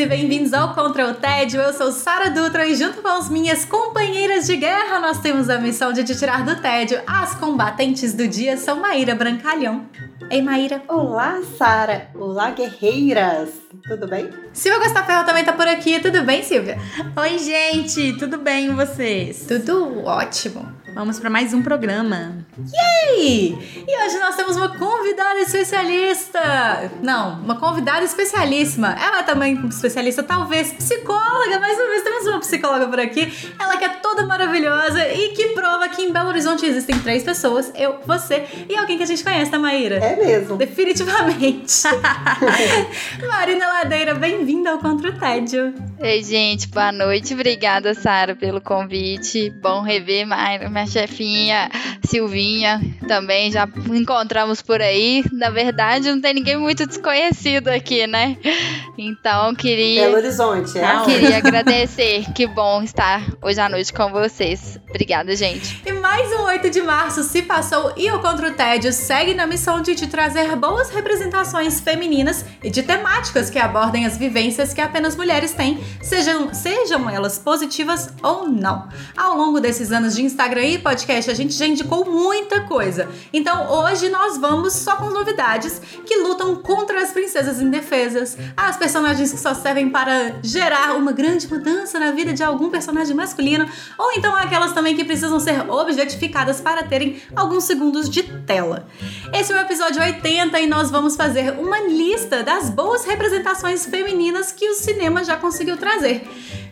E bem-vindos ao Contra o Tédio. Eu sou Sara Dutra e junto com as minhas companheiras de guerra nós temos a missão de te tirar do tédio. As combatentes do dia são Maíra Brancalhão. Ei, Maíra. Olá, Sara. Olá, guerreiras. Tudo bem? Silvia Gostaferro também tá por aqui. Tudo bem, Silvia? Oi, gente. Tudo bem e vocês? Tudo ótimo. Vamos para mais um programa. Yay! E hoje nós temos uma convidada especialista. Não, uma convidada especialíssima. Ela é também especialista, talvez psicóloga. Mais uma vez temos uma psicóloga por aqui. Ela que é toda maravilhosa e que prova que em Belo Horizonte existem três pessoas: eu, você e alguém que a gente conhece, a Maíra. É mesmo. Definitivamente. Marina Ladeira, bem-vinda ao Contra o Tédio. Ei, gente, boa noite. Obrigada, Sara, pelo convite. Bom rever minha chefinha Silvinha também. Já encontramos por aí. Na verdade, não tem ninguém muito desconhecido aqui, né? Então, queria. Belo Horizonte, é? Queria agradecer. Que bom estar hoje à noite com vocês. Obrigada, gente. E mais um 8 de março se passou e o Contra o Tédio segue na missão de te trazer boas representações femininas e de temáticas que abordem as vivências que apenas mulheres têm, sejam, sejam elas positivas ou não. Ao longo desses anos de Instagram e podcast, a gente já indicou muita coisa. Então hoje nós vamos só com novidades que lutam contra as princesas indefesas, as personagens que só servem para gerar uma grande mudança na vida de algum personagem masculino, ou então aquelas também que precisam ser objetificadas para terem alguns segundos de tela. Esse é o episódio 80 e nós vamos fazer uma lista das boas representações femininas que o cinema já conseguiu trazer.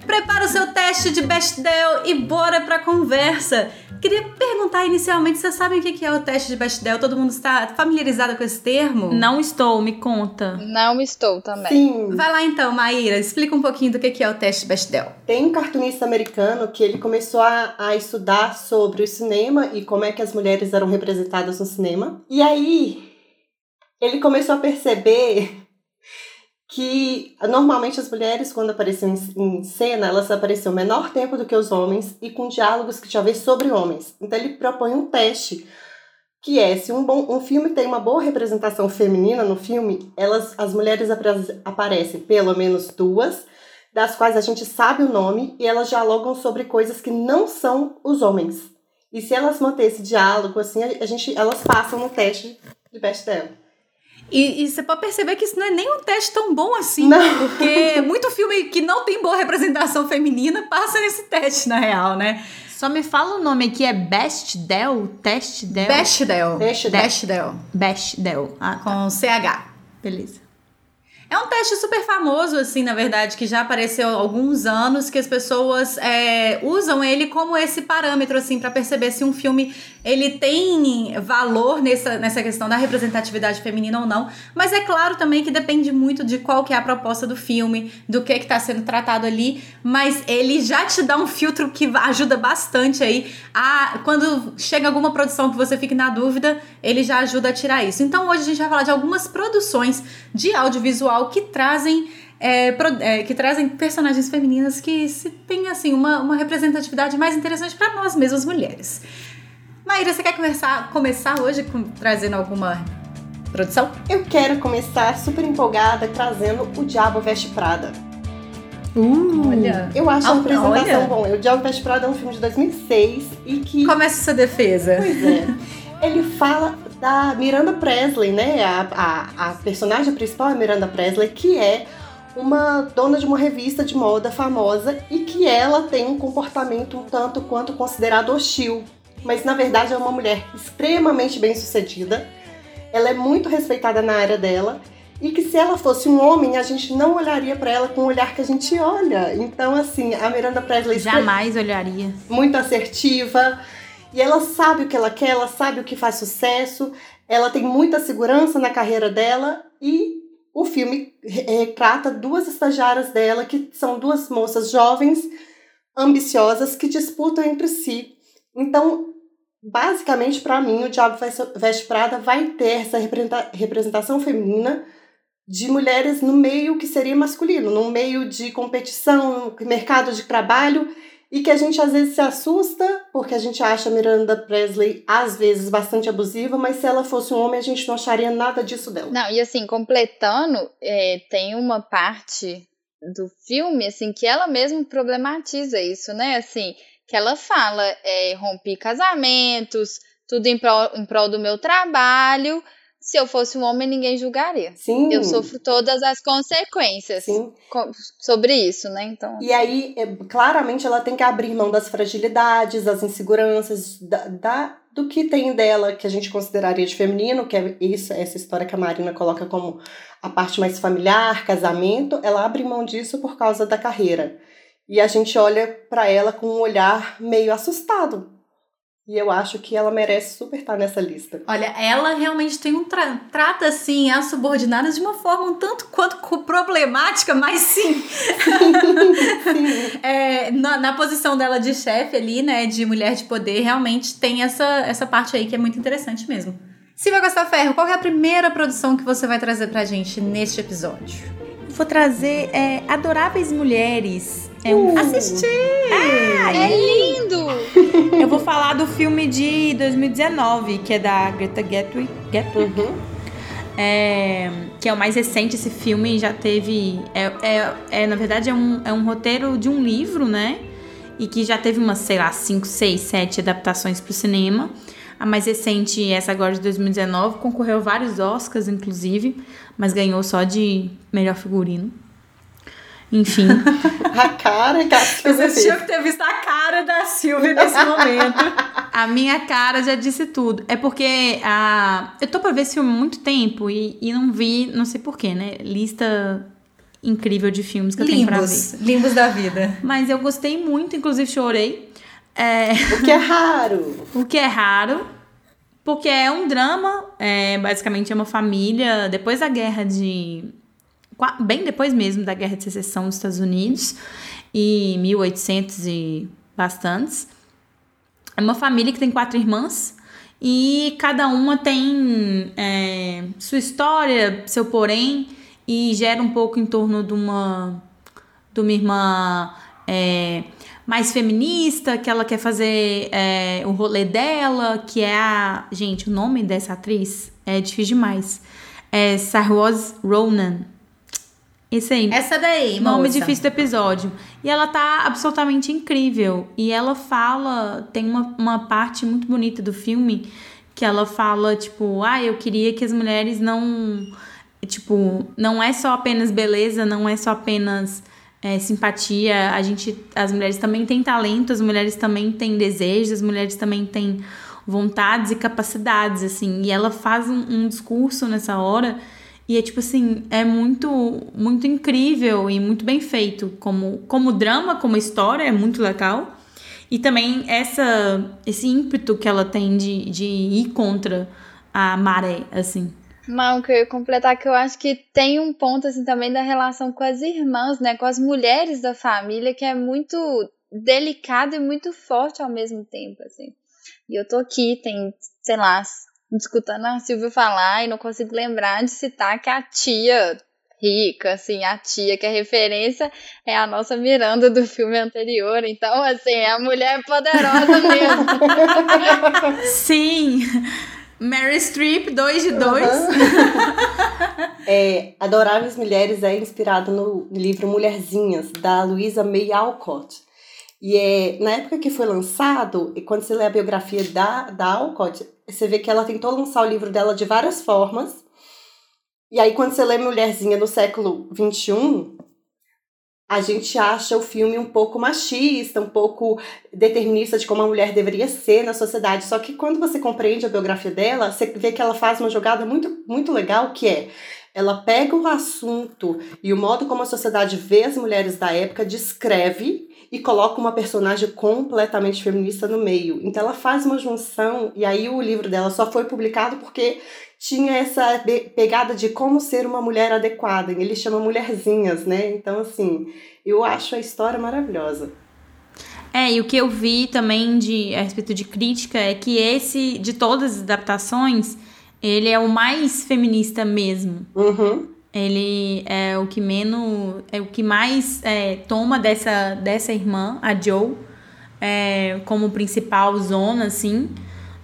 Prepara o seu teste de Bechdel e bora pra conversa. Queria perguntar inicialmente, vocês sabem o que é o teste de Bechdel? Todo mundo está familiarizado com esse termo? Não estou, me conta. Não estou também. Sim. Vai lá então, Maíra, explica um pouquinho do que é o teste de Bechdel. Tem um cartunista americano que ele começou a, a estudar sobre o cinema e como é que as mulheres eram representadas no cinema. E aí ele começou a perceber que normalmente as mulheres, quando apareciam em, cena, elas apareciam menor tempo do que os homens e com diálogos que talvez sobre homens. Então ele propõe um teste, que é se um, bom, um filme tem uma boa representação feminina no filme, elas, as mulheres aparecem pelo menos duas, das quais a gente sabe o nome e elas dialogam sobre coisas que não são os homens. E se elas manterem esse diálogo, assim, a gente, elas passam no teste de best dela. E, e, você pode perceber que isso não é nem um teste tão bom assim, não. porque muito filme que não tem boa representação feminina passa nesse teste, na real, né? Só me fala o nome aqui, é Best Del? Test Del? Bechdel. Bechdel. Bechdel. Bechdel. Ah, tá. Com CH. Beleza. É um teste super famoso, assim, na verdade, que já apareceu há alguns anos, que as pessoas é, usam ele como esse parâmetro, assim, para perceber se um filme ele tem valor nessa, nessa questão da representatividade feminina ou não. Mas é claro também que depende muito de qual que é a proposta do filme, do que está sendo tratado ali. Mas ele já te dá um filtro que ajuda bastante aí. A, quando chega alguma produção que você fique na dúvida, ele já ajuda a tirar isso. Então hoje a gente vai falar de algumas produções de audiovisual que trazem é, é, que trazem personagens femininas que se tem assim uma, uma representatividade mais interessante para nós mesmas mulheres. Maíra, você quer começar, começar hoje com, trazendo alguma produção? Eu quero começar super empolgada trazendo O Diabo Veste Prada. Uh, olha. Eu acho a apresentação bom. O Diabo Veste Prada é um filme de 2006 e que. Começa sua defesa. Pois é. Ele fala da Miranda Presley, né? A, a, a personagem principal é Miranda Presley, que é uma dona de uma revista de moda famosa e que ela tem um comportamento um tanto quanto considerado hostil mas na verdade é uma mulher extremamente bem sucedida. Ela é muito respeitada na área dela e que se ela fosse um homem, a gente não olharia para ela com o olhar que a gente olha. Então, assim, a Miranda Presley jamais olharia. Muito assertiva e ela sabe o que ela quer, ela sabe o que faz sucesso, ela tem muita segurança na carreira dela e o filme retrata duas estagiárias dela que são duas moças jovens, ambiciosas que disputam entre si Então, basicamente, para mim, o Diabo Veste Prada vai ter essa representação feminina de mulheres no meio que seria masculino, no meio de competição, mercado de trabalho, e que a gente às vezes se assusta porque a gente acha Miranda Presley às vezes bastante abusiva, mas se ela fosse um homem a gente não acharia nada disso dela. Não, e assim, completando, é, tem uma parte do filme assim que ela mesma problematiza isso, né? Assim, que ela fala, é, rompi casamentos, tudo em prol, em prol do meu trabalho, se eu fosse um homem, ninguém julgaria. Sim. Eu sofro todas as consequências Sim. sobre isso, né? Então. E aí, é, claramente, ela tem que abrir mão das fragilidades, das inseguranças, da, da, do que tem dela que a gente consideraria de feminino, que é isso, essa história que a Marina coloca como a parte mais familiar, casamento. Ela abre mão disso por causa da carreira. E a gente olha para ela com um olhar meio assustado, e eu acho que ela merece super estar nessa lista. Olha, ela realmente tem um tra trata assim as subordinadas de uma forma um tanto quanto problemática, mas sim. sim. é, na, na, posição dela de chefe ali, né, de mulher de poder, realmente tem essa, essa parte aí que é muito interessante mesmo. Silvia Costa Ferro, qual é a primeira produção que você vai trazer pra gente neste episódio? Vou trazer é, Adoráveis Mulheres. É um... Uh, Assisti! Ah, é lindo! Eu vou falar do filme de 2019, que é da Greta Gerwig. Gerwig. Uhum. É, que é o mais recente, esse filme já teve. É, é, é, na verdade, é um, é um roteiro de um livro, né? E que já teve umas, sei lá, 5, 6, 7 adaptações para o cinema. A mais recente, essa agora de 2019, concorreu a vários Oscars, inclusive, mas ganhou só de melhor figurino. Enfim. a cara que a Silvia Você tinha que ter visto a cara da Silvia nesse momento. a minha cara já disse tudo. É porque a... eu tô pra ver esse filme há muito tempo e, e não vi, não sei porquê, né? Lista incrível de filmes que limbos, eu tenho pra ver. Limbos da vida. Mas eu gostei muito, inclusive chorei. É... O que é raro. o que é raro. Porque é um drama, é, basicamente é uma família, depois da guerra de. Bem depois mesmo da guerra de secessão dos Estados Unidos, e 1800 e bastantes. É uma família que tem quatro irmãs e cada uma tem é, sua história, seu porém, e gera um pouco em torno de uma, de uma irmã. É, mais feminista, que ela quer fazer é, o rolê dela, que é a. Gente, o nome dessa atriz é difícil demais. É Sarwaz Ronan. Esse aí. Essa daí, Nome moça. difícil do episódio. E ela tá absolutamente incrível. E ela fala. Tem uma, uma parte muito bonita do filme que ela fala, tipo, ah, eu queria que as mulheres não. Tipo, não é só apenas beleza, não é só apenas é, simpatia. A gente, as mulheres também têm talento, as mulheres também têm desejos, as mulheres também têm vontades e capacidades, assim. E ela faz um, um discurso nessa hora e é tipo assim, é muito muito incrível e muito bem feito como como drama, como história, é muito legal. E também essa esse ímpeto que ela tem de, de ir contra a maré, assim. Mal, que eu ia completar que eu acho que tem um ponto assim também da relação com as irmãs, né, com as mulheres da família que é muito delicado e muito forte ao mesmo tempo, assim. E eu tô aqui, tem, sei lá, escutando a Silvia falar e não consigo lembrar de citar que a tia rica, assim, a tia, que a referência é a nossa Miranda do filme anterior. Então, assim, é a mulher poderosa mesmo. Sim. Mary Streep, 2 de 2. Uhum. é, Adoráveis Mulheres é inspirado no livro Mulherzinhas, da Louisa May Alcott. E é, na época que foi lançado, e quando você lê a biografia da, da Alcott, você vê que ela tentou lançar o livro dela de várias formas. E aí, quando você lê Mulherzinha no século XXI, a gente acha o filme um pouco machista, um pouco determinista de como a mulher deveria ser na sociedade. Só que quando você compreende a biografia dela, você vê que ela faz uma jogada muito, muito legal, que é ela pega o assunto e o modo como a sociedade vê as mulheres da época, descreve e coloca uma personagem completamente feminista no meio. Então ela faz uma junção, e aí o livro dela só foi publicado porque tinha essa pegada de como ser uma mulher adequada. Ele chama Mulherzinhas, né? Então, assim, eu acho a história maravilhosa. É, e o que eu vi também de, a respeito de crítica é que esse, de todas as adaptações, ele é o mais feminista mesmo. Uhum. Ele é o que menos. É o que mais é, toma dessa, dessa irmã, a Joe, é, como principal zona, assim,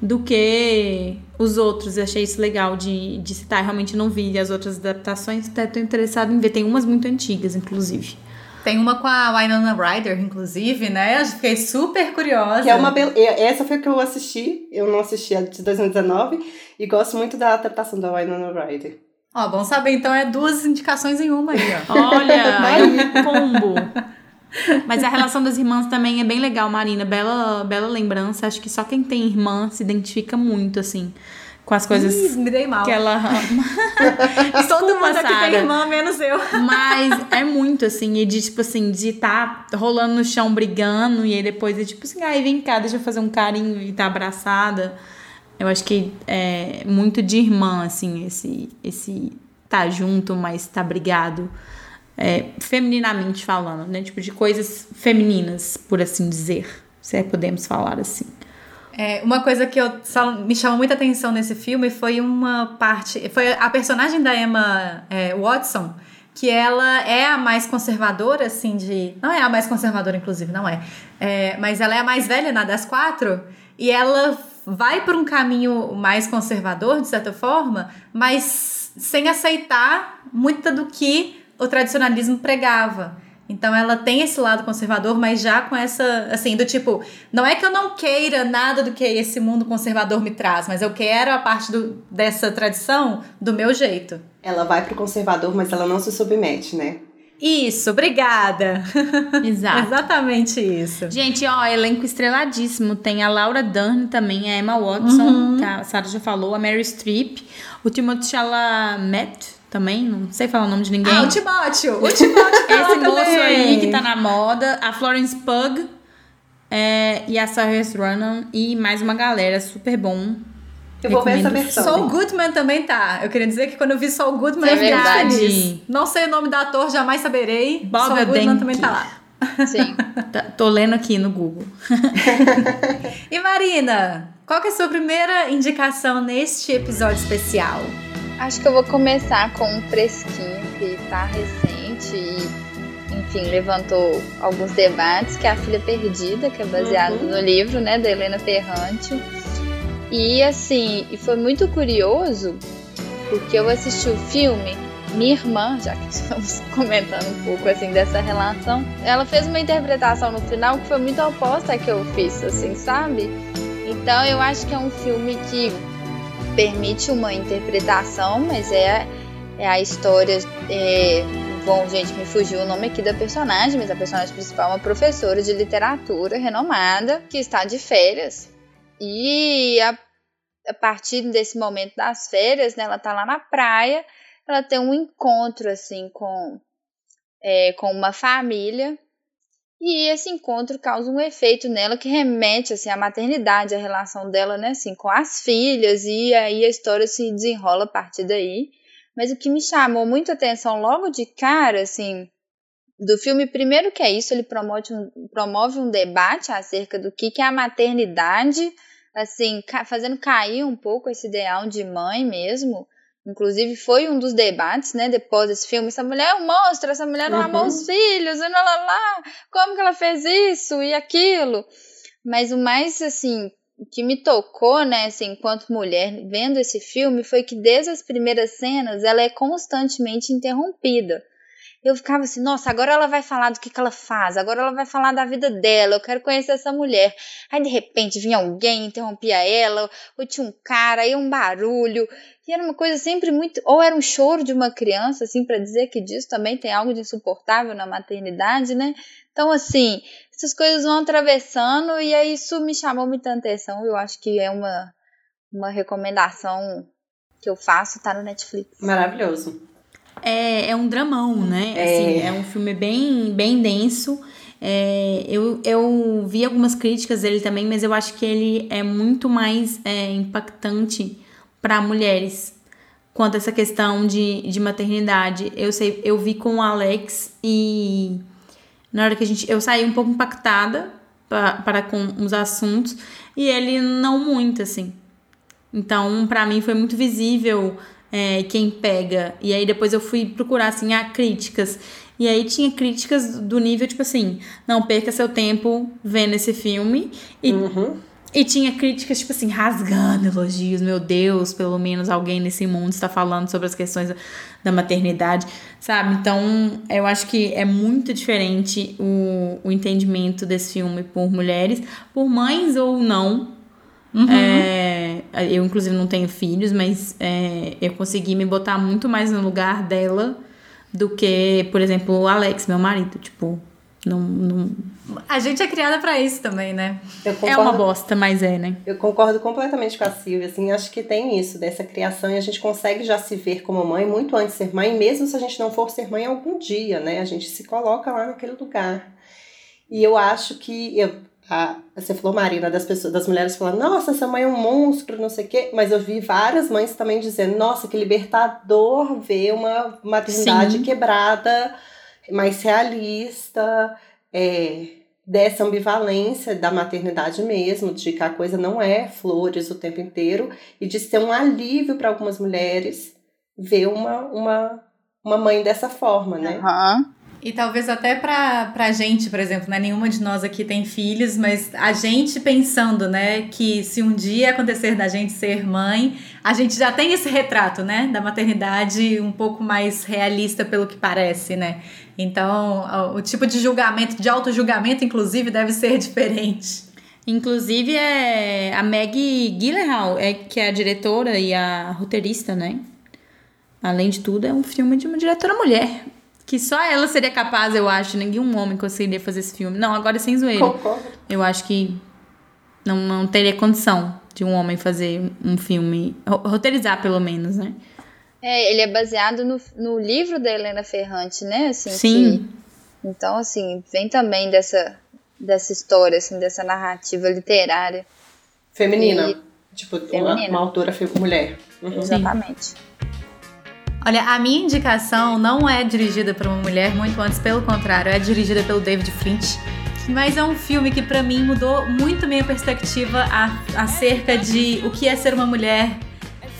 do que os outros. Eu achei isso legal de, de citar. Eu realmente não vi as outras adaptações, até tô interessado em ver. Tem umas muito antigas, inclusive. Tem uma com a Winona Ryder, inclusive, né? Eu fiquei super curiosa. Que é uma be... Essa foi a que eu assisti. Eu não assisti a de 2019. E gosto muito da adaptação da Winona Ryder. Ó, bom saber, então é duas indicações em uma aí, ó. Olha, é um combo. Mas a relação das irmãs também é bem legal, Marina. Bela, bela lembrança. Acho que só quem tem irmã se identifica muito, assim, com as coisas Ih, me dei mal. que ela ama. Todo mundo aqui tem irmã, menos eu. Mas é muito, assim, e de, tipo assim, de tá rolando no chão brigando, e aí depois é tipo assim, ai, vem cá, deixa eu fazer um carinho e tá abraçada. Eu acho que é muito de irmã, assim, esse, esse tá junto, mas tá brigado. É, femininamente falando, né? Tipo, de coisas femininas, por assim dizer. Se é podemos falar assim. É, uma coisa que eu, me chamou muita atenção nesse filme foi uma parte. Foi a personagem da Emma é, Watson, que ela é a mais conservadora, assim, de. Não é a mais conservadora, inclusive, não é. É, mas ela é a mais velha né, das quatro. E ela vai por um caminho mais conservador, de certa forma, mas sem aceitar muito do que o tradicionalismo pregava. Então ela tem esse lado conservador, mas já com essa, assim, do tipo, não é que eu não queira nada do que esse mundo conservador me traz, mas eu quero a parte do, dessa tradição do meu jeito. Ela vai pro conservador, mas ela não se submete, né? Isso, obrigada. Exato. Exatamente isso. Gente, ó, elenco estreladíssimo. Tem a Laura Dern também, a Emma Watson, Uhum. que a Sarah já falou, a Mary Streep, o Timothée Chalamet também, não sei falar o nome de ninguém. Ah, o Timóteo! O Timóteo tá Esse moço também. aí que tá na moda, a Florence Pugh é, e a Saoirse Ronan e mais uma galera, super bom. Eu vou ver essa versão. Saul Goodman também tá. Eu queria dizer que quando eu vi Saul Goodman, É eu fiquei verdade. feliz. Não sei o nome do ator, jamais saberei. Bob Saul Goodman Odenkirk. também tá lá. Sim. Tá- tô lendo aqui no Google. E Marina, qual que é a sua primeira indicação neste episódio especial? Acho que eu vou começar com um fresquinho que tá recente e, enfim, levantou alguns debates, que é A Filha Perdida, que é baseado Uhum. no livro, né, da Helena Ferrante. E, assim, e foi muito curioso, porque eu assisti o filme, minha irmã, já que estamos comentando um pouco, assim, dessa relação, ela fez uma interpretação no final que foi muito oposta à que eu fiz, assim, sabe? Então, eu acho que é um filme que permite uma interpretação, mas é, é a história. É, bom, gente, me fugiu o nome aqui da personagem, mas a personagem principal é uma professora de literatura renomada que está de férias. E a, a partir desse momento das férias, né, ela tá lá na praia, ela tem um encontro assim com, é, com uma família. E esse encontro causa um efeito nela que remete assim à maternidade, à relação dela, né, assim, com as filhas e aí a história se desenrola a partir daí. Mas o que me chamou muito atenção logo de cara, assim, do filme, primeiro que é isso, ele promove um, promove um debate acerca do que, que é a maternidade, assim, ca- fazendo cair um pouco esse ideal de mãe mesmo. Inclusive, foi um dos debates, né, depois desse filme. Essa mulher é um monstro, essa mulher não Uhum. amou os filhos, e lá, lá, lá, como que ela fez isso e aquilo. Mas o mais, assim, que me tocou, né, assim, enquanto mulher, vendo esse filme, foi que desde as primeiras cenas, ela é constantemente interrompida. Eu ficava assim, nossa, agora ela vai falar do que, que ela faz, agora ela vai falar da vida dela, eu quero conhecer essa mulher. Aí, de repente, vinha alguém, interrompia ela, ou tinha um cara, aí um barulho, e era uma coisa sempre muito. Ou era um choro de uma criança, assim, para dizer que disso também tem algo de insuportável na maternidade, né? Então, assim, essas coisas vão atravessando e aí isso me chamou muita atenção. Eu acho que é uma, uma recomendação que eu faço, tá no Netflix. Maravilhoso. É, é um dramão, né? É. Assim, é um filme bem, bem denso. É, eu, eu vi algumas críticas dele também, mas eu acho que ele é muito mais é, impactante para mulheres quanto a essa questão de, de maternidade. Eu sei, eu vi com o Alex e na hora que a gente. Eu saí um pouco impactada para com os assuntos e ele não muito, assim. Então, pra mim foi muito visível é, quem pega. E aí depois eu fui procurar, assim, a críticas. E aí tinha críticas do nível, tipo assim, não perca seu tempo vendo esse filme. E, Uhum. e tinha críticas, tipo assim, rasgando elogios. Meu Deus, pelo menos alguém nesse mundo está falando sobre as questões da- da maternidade, sabe? Então, eu acho que é muito diferente o, o entendimento desse filme por mulheres, por mães ou não. É, eu, inclusive, não tenho filhos, mas é, eu consegui me botar muito mais no lugar dela do que, por exemplo, o Alex, meu marido. Tipo, não, não, A gente é criada pra isso também, né? Eu é concordo, uma bosta, mas é, né? eu concordo completamente com a Silvia, assim, acho que tem isso, dessa criação, e a gente consegue já se ver como mãe muito antes de ser mãe, mesmo se a gente não for ser mãe algum dia, né? A gente se coloca lá naquele lugar. E eu acho que eu, a, você falou, Marina, das pessoas, das mulheres falando, nossa, essa mãe é um monstro, não sei o quê. Mas eu vi várias mães também dizendo, nossa, que libertador ver uma maternidade Sim. quebrada, mais realista, é, dessa ambivalência da maternidade mesmo, de que a coisa não é flores o tempo inteiro, e de ser um alívio para algumas mulheres ver uma, uma, uma mãe dessa forma, né? Aham. E talvez até pra, pra gente, por exemplo, né? Nenhuma de nós aqui tem filhos, mas a gente pensando, né, que se um dia acontecer da gente ser mãe, a gente já tem esse retrato, né, da maternidade um pouco mais realista pelo que parece, né? Então, o tipo de julgamento, de auto-julgamento, inclusive, deve ser diferente. Inclusive, é a Maggie Gyllenhaal, é, que é a diretora e a roteirista, né? Além de tudo, é um filme de uma diretora mulher. Que só ela seria capaz, eu acho. Nenhum homem conseguiria fazer esse filme. Não, agora sem zoeira. Concordo. Eu acho que não, não teria condição de um homem fazer um filme. ro- Roteirizar, pelo menos, né? É, ele é baseado no, no livro da Helena Ferrante, né? Assim, Sim. que- então, assim, vem também dessa, dessa história, assim, dessa narrativa literária. Feminina. E- Tipo, Uma, Feminina. uma autora fe- mulher. Uhum. Exatamente. Olha, a minha indicação não é dirigida por uma mulher, muito antes, pelo contrário, é dirigida pelo David Flint. Mas é um filme que pra mim mudou muito minha perspectiva acerca de o que é ser uma mulher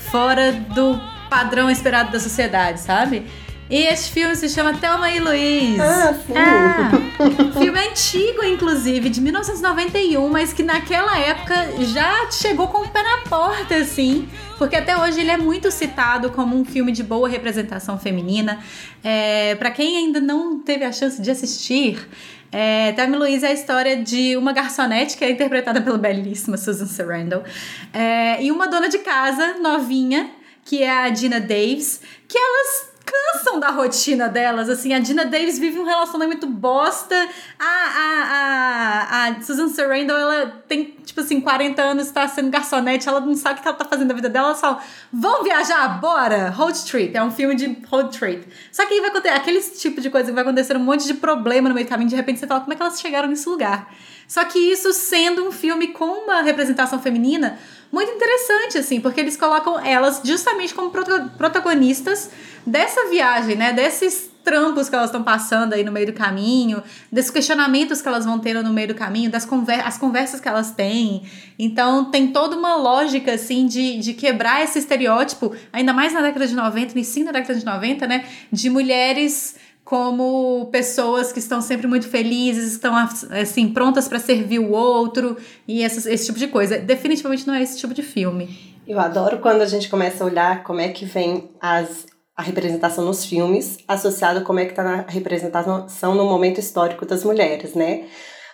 fora do padrão esperado da sociedade, sabe? E esse filme se chama Thelma e Louise. Ah, sim. Ah, filme antigo, inclusive, de 1991, mas que naquela época já chegou com o pé na porta, assim. Porque até hoje ele é muito citado como um filme de boa representação feminina. É, para quem ainda não teve a chance de assistir, é, Louise é a história de uma garçonete que é interpretada pela belíssima Susan Sarandon é, e uma dona de casa novinha que é a Dina Davis, que elas cansam da rotina delas, assim, a Dina Davis vive um relacionamento bosta, a, a, a, a Susan Sarandon, ela tem, tipo assim, 40 anos, tá sendo garçonete, ela não sabe o que ela tá fazendo da vida dela, ela só, vão viajar, bora, road trip, é um filme de road trip. Só que aí vai acontecer, aquele tipo de coisa que vai acontecer um monte de problema no meio do caminho, de repente você fala, como é que elas chegaram nesse lugar? Só que isso sendo um filme com uma representação feminina muito interessante, assim, porque eles colocam elas justamente como prota- protagonistas dessa viagem, né? Desses trampos que elas estão passando aí no meio do caminho, desses questionamentos que elas vão tendo no meio do caminho, das conver as conversas que elas têm. Então tem toda uma lógica, assim, de, de quebrar esse estereótipo, ainda mais na década de 90, e sim na década de 90, né? De mulheres como pessoas que estão sempre muito felizes, estão assim prontas para servir o outro e essa- esse tipo de coisa. Definitivamente não é esse tipo de filme. Eu adoro quando a gente começa a olhar como é que vem as, a representação nos filmes, associado a como é que tá na representação no momento histórico das mulheres, né?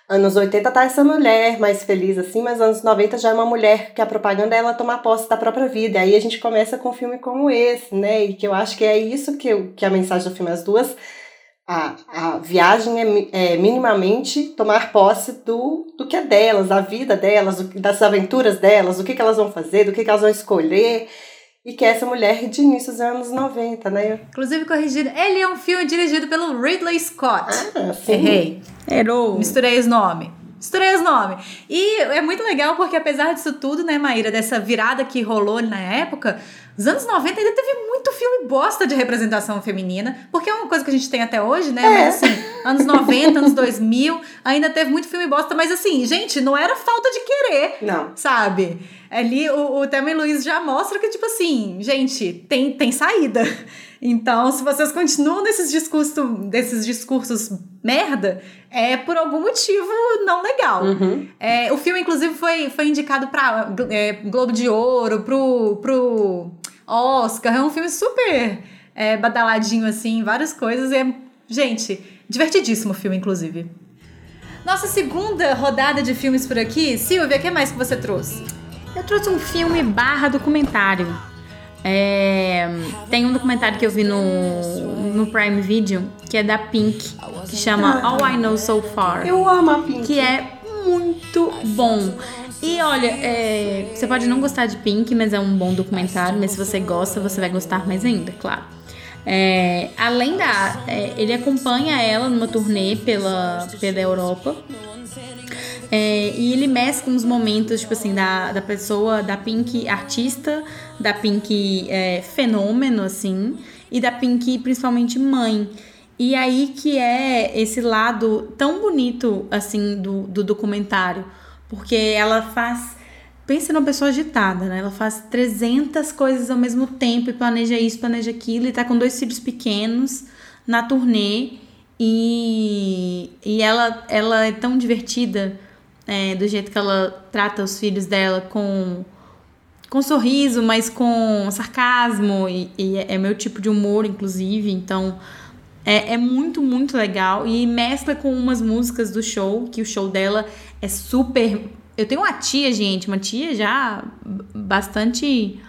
Anos 80 tá essa mulher mais feliz assim, mas anos 90 já é uma mulher que a propaganda é ela tomar posse da própria vida. Aí a gente começa com um filme como esse, né? E que eu acho que é isso que, eu, que a mensagem do filme, as duas a, a viagem é, é minimamente tomar posse do, do que é delas, da vida delas, das aventuras delas, do que, que elas vão fazer, do que, que elas vão escolher. E que é essa mulher de início dos anos 90, né? Inclusive corrigido, ele é um filme dirigido pelo Ridley Scott. Ah, sim. Errei. Errou. Misturei os nomes. Misturei os nomes. E é muito legal porque, apesar disso tudo, né, Maíra, dessa virada que rolou na época, Os anos 90 ainda teve muito filme bosta de representação feminina, porque é uma coisa que a gente tem até hoje, né? É. Mas assim, anos 90, anos 2000, ainda teve muito filme bosta, mas assim, gente, não era falta de querer, Não. sabe? Ali o, o Thelma e Luiz já mostra que, tipo assim, gente, tem, tem saída. Então, se vocês continuam nesses discursos, desses discursos merda, é por algum motivo não legal. Uhum. É, o filme, inclusive, foi, foi indicado pra é, Globo de Ouro, pro, pro Oscar. É um filme super é, badaladinho, assim, várias coisas. É, gente, divertidíssimo o filme, inclusive. Nossa segunda rodada de filmes por aqui. Silvia, o que mais que você trouxe? Eu trouxe um filme barra documentário. É, tem um documentário que eu vi no, no Prime Video, que é da Pink, que chama All I Know So Far. Eu amo a Pink. que é muito bom. E olha, é, você pode não gostar de Pink, mas é um bom documentário. Mas se você gosta, você vai gostar mais ainda, claro. É, além da. é, ele acompanha ela numa turnê pela, pela Europa. É, e ele mescla uns momentos, tipo assim, da, da pessoa, da Pink artista, da Pink é, fenômeno, assim, e da Pink principalmente mãe. E aí que é esse lado tão bonito, assim, do, do documentário. Porque ela faz. Pensa numa pessoa agitada, né? Ela faz 300 coisas ao mesmo tempo e planeja isso, planeja aquilo, e tá com dois filhos pequenos na turnê. E, e ela, ela é tão divertida é, do jeito que ela trata os filhos dela com, com sorriso, mas com sarcasmo, e, e é meu tipo de humor, inclusive. Então é, é muito, muito legal. E mescla com umas músicas do show, que o show dela é super. Eu tenho uma tia, gente, uma tia já bastante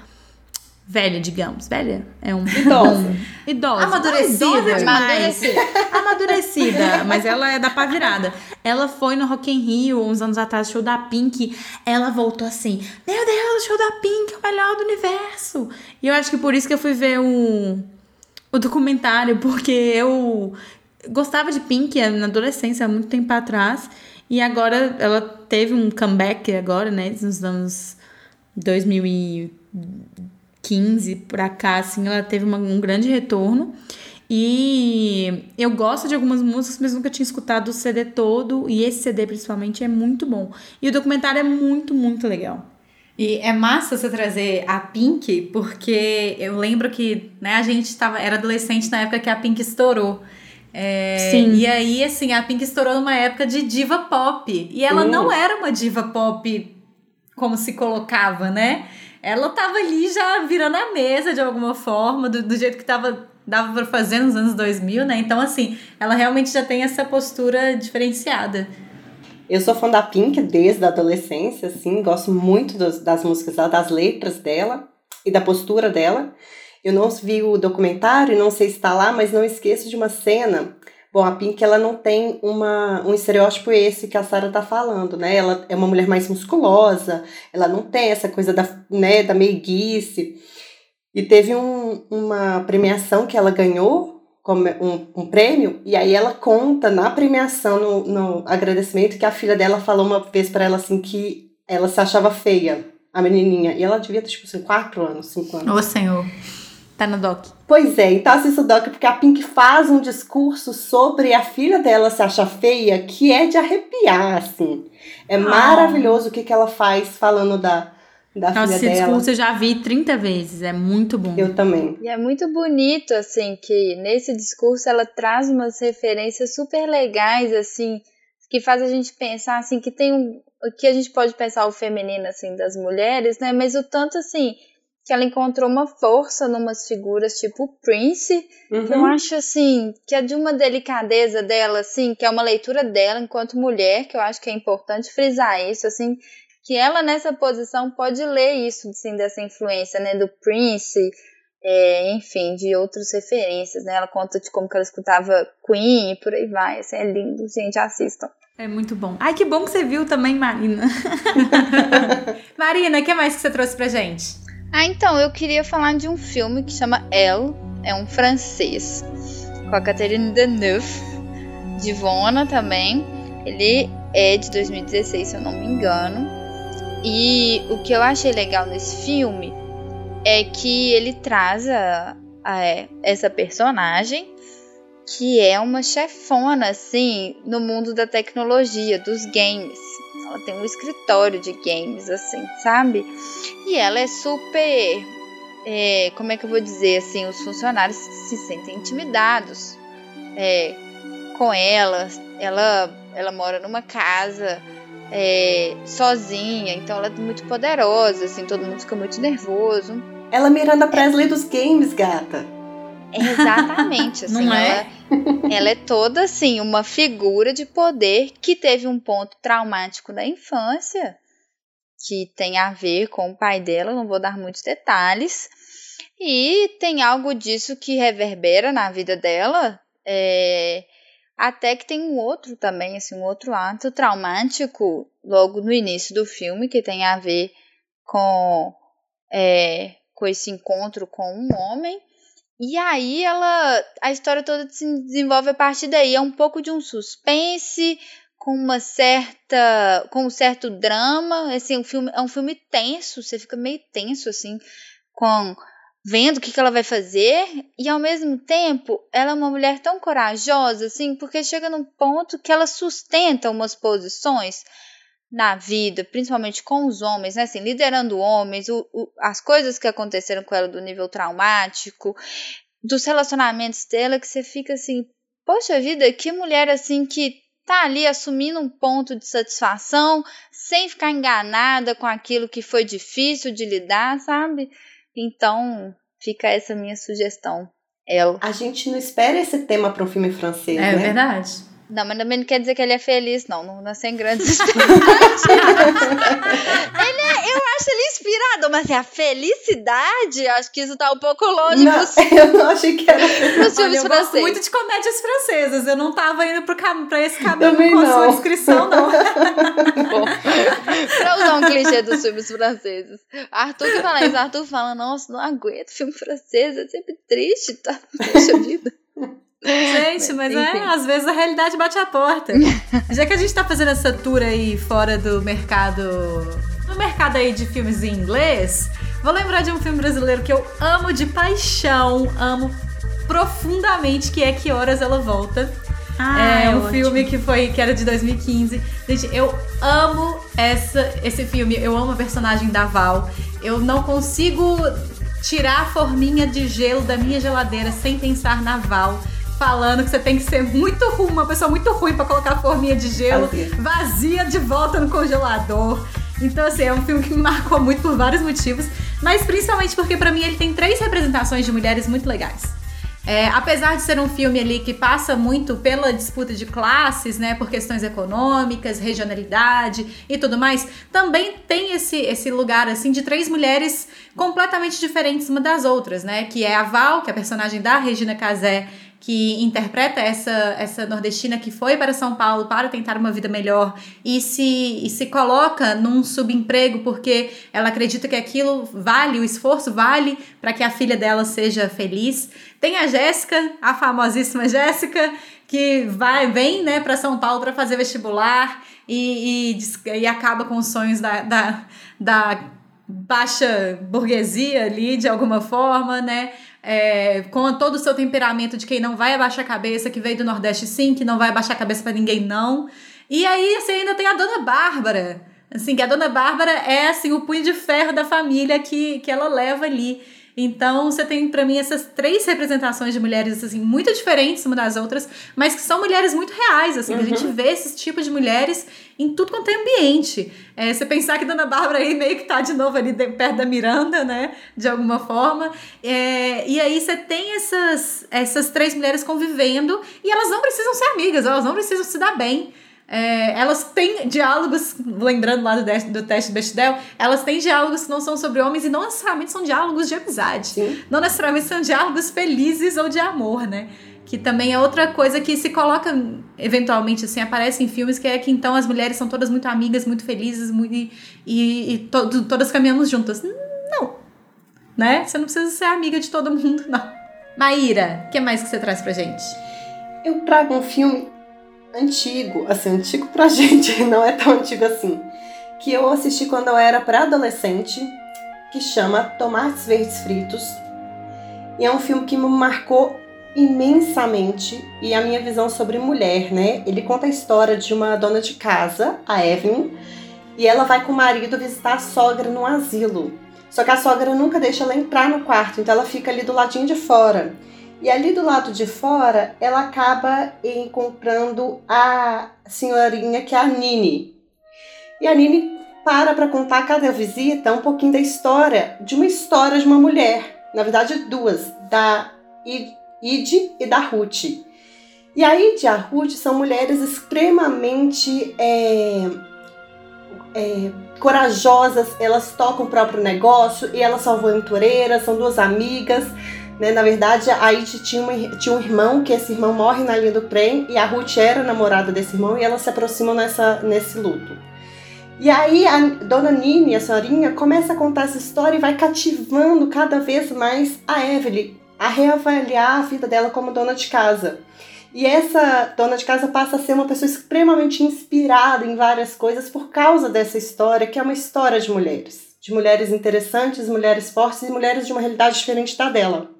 velha, digamos. Velha? É um. Idosa. Idosa. Amadurecida. Idosa demais. Amadurecida. Amadurecida, mas ela é da pá virada. Ela foi no Rock in Rio uns anos atrás, show da Pink. Ela voltou assim: Meu Deus, o show da Pink é o melhor do universo. E eu acho que por isso que eu fui ver o, o documentário, porque eu gostava de Pink na adolescência, há muito tempo atrás. E agora ela teve um comeback agora, né? Nos anos 2015 pra cá, assim, ela teve uma- um grande retorno. E eu gosto de algumas músicas, mas nunca tinha escutado o CD todo. E esse CD, principalmente, é muito bom. E o documentário é muito, muito legal. E é massa você trazer a Pink, porque eu lembro que né, a gente tava, era adolescente na época que a Pink estourou. É, Sim. E aí, assim, a Pink estourou numa época de diva pop. E ela Hum. não era uma diva pop como se colocava, né? Ela tava ali já virando a mesa de alguma forma, do, do jeito que tava, dava pra fazer nos anos 2000, né? Então, assim, ela realmente já tem essa postura diferenciada. Eu sou fã da Pink desde a adolescência, assim, gosto muito dos- das músicas dela, das letras dela e da postura dela. Eu não vi o documentário, não sei se está lá, mas não esqueço de uma cena. Bom, a Pink ela não tem uma, um estereótipo esse que a Sarah tá falando, né? Ela é uma mulher mais musculosa, ela não tem essa coisa da, né, da meiguice. E teve um, uma premiação que ela ganhou, como um, um prêmio, e aí ela conta na premiação, no, no agradecimento, que a filha dela falou uma vez pra ela assim que ela se achava feia, a menininha. E ela devia ter, tipo assim, 4 anos, 5 anos. Ô, senhor. Tá no doc. Pois é, então assista o Doc porque a Pink faz um discurso sobre a filha dela se achar feia que é de arrepiar, assim. É maravilhoso o que, que ela faz falando da, da Nossa, esse filha dela. discurso eu já vi 30 vezes. É muito bom. Eu também. E é muito bonito, assim, que nesse discurso ela traz umas referências super legais, assim, que faz a gente pensar, assim, que tem um. que a gente pode pensar o feminino, assim, das mulheres, né? Mas o tanto, assim, que ela encontrou uma força numas figuras tipo o Prince, que eu Uhum. acho, assim, que é de uma delicadeza dela, assim, que é uma leitura dela enquanto mulher, que eu acho que é importante frisar isso, assim, que ela nessa posição pode ler isso, assim, dessa influência, né, do Prince, é, enfim, de outras referências, né? Ela conta de como que ela escutava Queen e por aí vai, assim, é lindo, gente, assistam. É muito bom. Ai, que bom que você viu também, Marina. Marina, o que mais que você trouxe pra gente? Ah, então, eu queria falar de um filme que chama Elle, é um francês, com a Catherine Deneuve, de Vona também. Ele é de 2016, se eu não me engano. E o que eu achei legal nesse filme é que ele traz a, a, essa personagem que é uma chefona, assim, no mundo da tecnologia, dos games. Ela tem um escritório de games, assim, sabe? E ela é super. É, como é que eu vou dizer assim? Os funcionários se sentem intimidados é, com ela. Ela, ela mora numa casa é, sozinha, então ela é muito poderosa, assim, todo mundo fica muito nervoso. Ela é Miranda Presley dos games, gata. Exatamente, assim, Não é? ela, ela é toda assim uma figura de poder que teve um ponto traumático na infância, que tem a ver com o pai dela, não vou dar muitos detalhes, e tem algo disso que reverbera na vida dela, é, até que tem um outro também, assim, um outro ato traumático logo no início do filme que tem a ver com é, com esse encontro com um homem e aí ela. A história toda se desenvolve a partir daí. É um pouco de um suspense, com uma certa. com um certo drama. Assim, um filme, é um filme tenso, você fica meio tenso, assim, com vendo o que, que ela vai fazer, e ao mesmo tempo ela é uma mulher tão corajosa, assim, porque chega num ponto que ela sustenta umas posições na vida, principalmente com os homens, né? Assim, liderando homens, o, o, as coisas que aconteceram com ela do nível traumático, dos relacionamentos dela, que você fica assim, poxa vida, que mulher assim que tá ali assumindo um ponto de satisfação, sem ficar enganada com aquilo que foi difícil de lidar, sabe? Então, fica essa minha sugestão. Ela. A gente não espera esse tema para um filme francês, é, né? É verdade. Não, mas também não quer dizer que ele é feliz, não. Não, não sem grandes expectativas. ele é, eu acho ele inspirado, mas é a felicidade, acho que isso tá um pouco longe não, Eu não achei que era Nos filmes eu gosto muito de comédias francesas. Eu não tava indo pro cam pra esse caminho também com a sua descrição, não. Bom, pra usar um clichê dos filmes franceses. Arthur que fala isso, Arthur fala, nossa, não aguento filme francês, é sempre triste, tá? Poxa vida. Gente, mas é, às vezes a realidade bate a porta. Já que a gente tá fazendo essa tour aí fora do mercado. No mercado aí de filmes em inglês, vou lembrar de um filme brasileiro que eu amo de paixão, amo profundamente, que é Que Horas Ela Volta. Ah, é um ótimo. filme que foi que era de 2015. Gente, eu amo essa, esse filme. Eu amo a personagem da Val. Eu não consigo tirar a forminha de gelo da minha geladeira sem pensar na Val falando que você tem que ser muito ruim, uma pessoa muito ruim para colocar a forminha de gelo vazia. vazia de volta no congelador. Então, assim, é um filme que me marcou muito por vários motivos, mas principalmente porque para mim ele tem três representações de mulheres muito legais. É, apesar de ser um filme ali que passa muito pela disputa de classes, né, por questões econômicas, regionalidade e tudo mais, também tem esse, esse lugar assim de três mulheres completamente diferentes uma das outras, né, que é a Val, que é a personagem da Regina Casé, que interpreta essa, essa nordestina que foi para São Paulo para tentar uma vida melhor e se, e se coloca num subemprego porque ela acredita que aquilo vale, o esforço vale para que a filha dela seja feliz. Tem a Jéssica, a famosíssima Jéssica, que vai vem né, para São Paulo para fazer vestibular e, e, e acaba com os sonhos da, da, da baixa burguesia ali, de alguma forma, né? É, com todo o seu temperamento de quem não vai abaixar a cabeça, que veio do Nordeste sim, que não vai abaixar a cabeça para ninguém não. E aí você ainda tem a Dona Bárbara, assim, que a Dona Bárbara é assim o punho de ferro da família que, que ela leva ali. Então, você tem para mim essas três representações de mulheres assim muito diferentes uma das outras, mas que são mulheres muito reais, assim, uhum. a gente uhum. vê esses tipos de mulheres em tudo quanto é ambiente. É, você pensar que Dona Bárbara aí meio que tá de novo ali de, perto da Miranda, né, de alguma forma. É, e aí você tem essas essas três mulheres convivendo e elas não precisam ser amigas, elas não precisam se dar bem. É, elas têm diálogos, lembrando lá do, do teste Bechdel, elas têm diálogos que não são sobre homens e não necessariamente são diálogos de amizade. Sim. Não necessariamente são diálogos felizes ou de amor, né? Que também é outra coisa que se coloca, eventualmente, assim, aparece em filmes, que é que então as mulheres são todas muito amigas, muito felizes, muito, e, e, e to, todas caminhamos juntas. Não. Né? Você não precisa ser amiga de todo mundo, não. Maíra, o que mais que você traz pra gente? Eu trago um filme antigo, assim, antigo pra gente, não é tão antigo assim, que eu assisti quando eu era pré-adolescente, que chama Tomates Verdes Fritos. E é um filme que me marcou imensamente e a minha visão sobre mulher, né? Ele conta a história de uma dona de casa, a Evelyn, e ela vai com o marido visitar a sogra no asilo. Só que a sogra nunca deixa ela entrar no quarto, então ela fica ali do ladinho de fora. E ali do lado de fora, ela acaba encontrando a senhorinha que é a Nini. E a Nini para para contar a cada visita um pouquinho da história, de uma história de uma mulher. Na verdade, duas, da Id e da Ruth. E a Id e a Ruth são mulheres extremamente é, é, corajosas, elas tocam o próprio negócio e elas são aventureiras, são duas amigas. Né? Na verdade, a Id tinha, tinha um irmão, que esse irmão morre na linha do trem, e a Ruth era namorada desse irmão, e elas se aproximam nessa, nesse luto. E aí a dona Nini, a senhorinha, começa a contar essa história e vai cativando cada vez mais a Evelyn a reavaliar a vida dela como dona de casa. E essa dona de casa passa a ser uma pessoa extremamente inspirada em várias coisas por causa dessa história, que é uma história de mulheres. De mulheres interessantes, mulheres fortes e mulheres de uma realidade diferente da dela.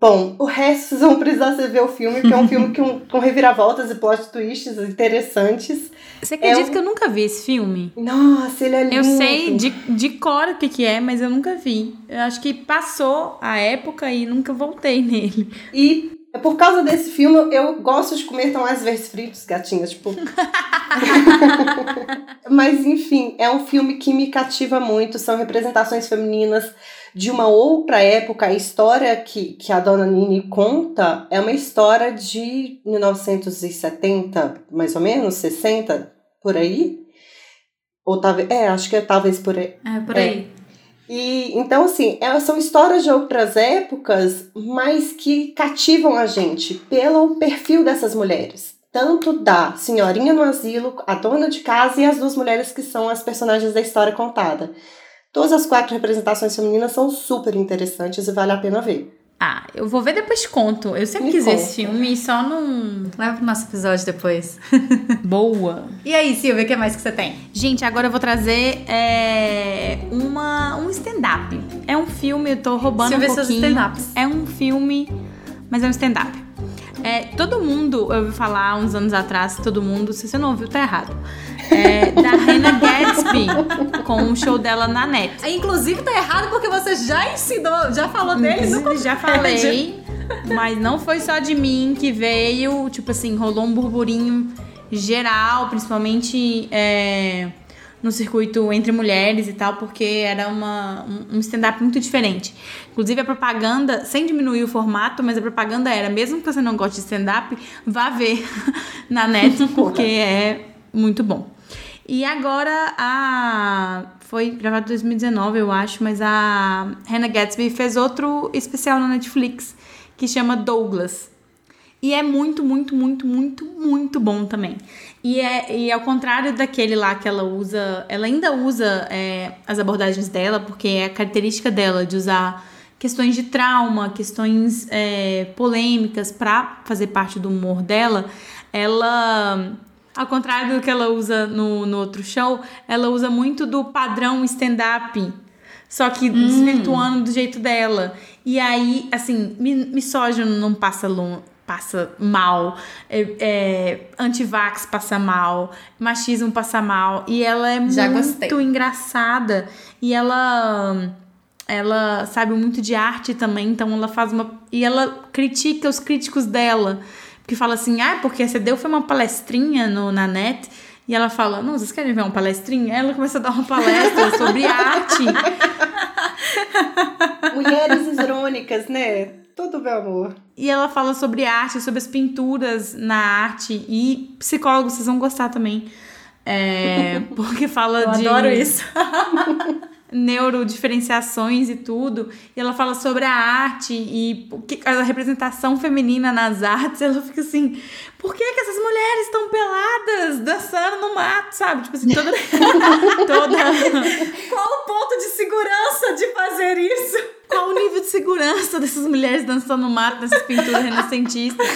Bom, o resto vocês vão precisar ver o filme, porque é um filme com, com reviravoltas e plot twists interessantes. Você acredita é um... que eu nunca vi esse filme? Nossa, ele é lindo. Eu sei de, de cor o que, que é, mas eu nunca vi. Eu acho que passou a época e nunca voltei nele. E é por causa desse filme eu gosto de comer tomates verdes fritos, gatinhas, tipo. Mas enfim, é um filme que me cativa muito, são representações femininas de uma outra época. A história que, que a dona Nini conta é uma história de 1970, mais ou menos, 60, por aí. Ou talvez. É, acho que é talvez por aí. É, por aí. É. E então, assim, elas são histórias de outras épocas, mas que cativam a gente pelo perfil dessas mulheres. Tanto da senhorinha no asilo, a dona de casa e as duas mulheres que são as personagens da história contada. Todas as quatro representações femininas são super interessantes e vale a pena ver. Ah, eu vou ver depois conto. Eu sempre Me quis ver esse filme só não. Leva pro nosso episódio depois. Boa. E aí, Silvia, o que mais que você tem? Gente, agora eu vou trazer é, uma, um stand-up. É um filme, eu tô roubando Silvia um pouquinho. stand-ups. É um filme, mas é um stand-up. É, todo mundo, eu ouvi falar uns anos atrás, todo mundo, se você não ouviu, tá errado é, da Hannah Gadsby com um show dela na net. Inclusive tá errado porque você já ensinou, já falou dele no Já falei, mas não foi só de mim que veio, tipo assim, rolou um burburinho geral, principalmente é, no circuito entre mulheres e tal, porque era uma, um stand-up muito diferente. Inclusive a propaganda, sem diminuir o formato, mas a propaganda era, mesmo que você não goste de stand-up, vá ver na net, porque é muito bom. E agora a. Foi gravado em 2019, eu acho, mas a Hannah Gatsby fez outro especial na Netflix que chama Douglas. E é muito, muito, muito, muito, muito bom também. E, é, e ao contrário daquele lá que ela usa, ela ainda usa é, as abordagens dela, porque é a característica dela de usar questões de trauma, questões é, polêmicas para fazer parte do humor dela. Ela ao contrário do que ela usa no, no outro show, ela usa muito do padrão stand-up. Só que hum. desvirtuando do jeito dela. E aí, assim, misógino não passa longe passa mal, é, é, antivax passa mal, machismo passa mal. E ela é Já muito gostei. engraçada. E ela ela sabe muito de arte também, então ela faz uma. E ela critica os críticos dela que fala assim, ah, porque você deu foi uma palestrinha no, na net. E ela fala, não, vocês querem ver uma palestrinha? Ela começa a dar uma palestra sobre arte. Mulheres irônicas, né? Tudo meu amor. E ela fala sobre arte, sobre as pinturas na arte. E psicólogos, vocês vão gostar também. É, porque fala Eu de. adoro isso. neurodiferenciações e tudo. E ela fala sobre a arte e a representação feminina nas artes. Ela fica assim: por que, que essas mulheres estão peladas dançando no mato, sabe? Tipo assim, toda. toda... Qual o ponto de segurança de fazer isso? Qual o nível de segurança dessas mulheres dançando no mato, dessas pinturas renascentistas.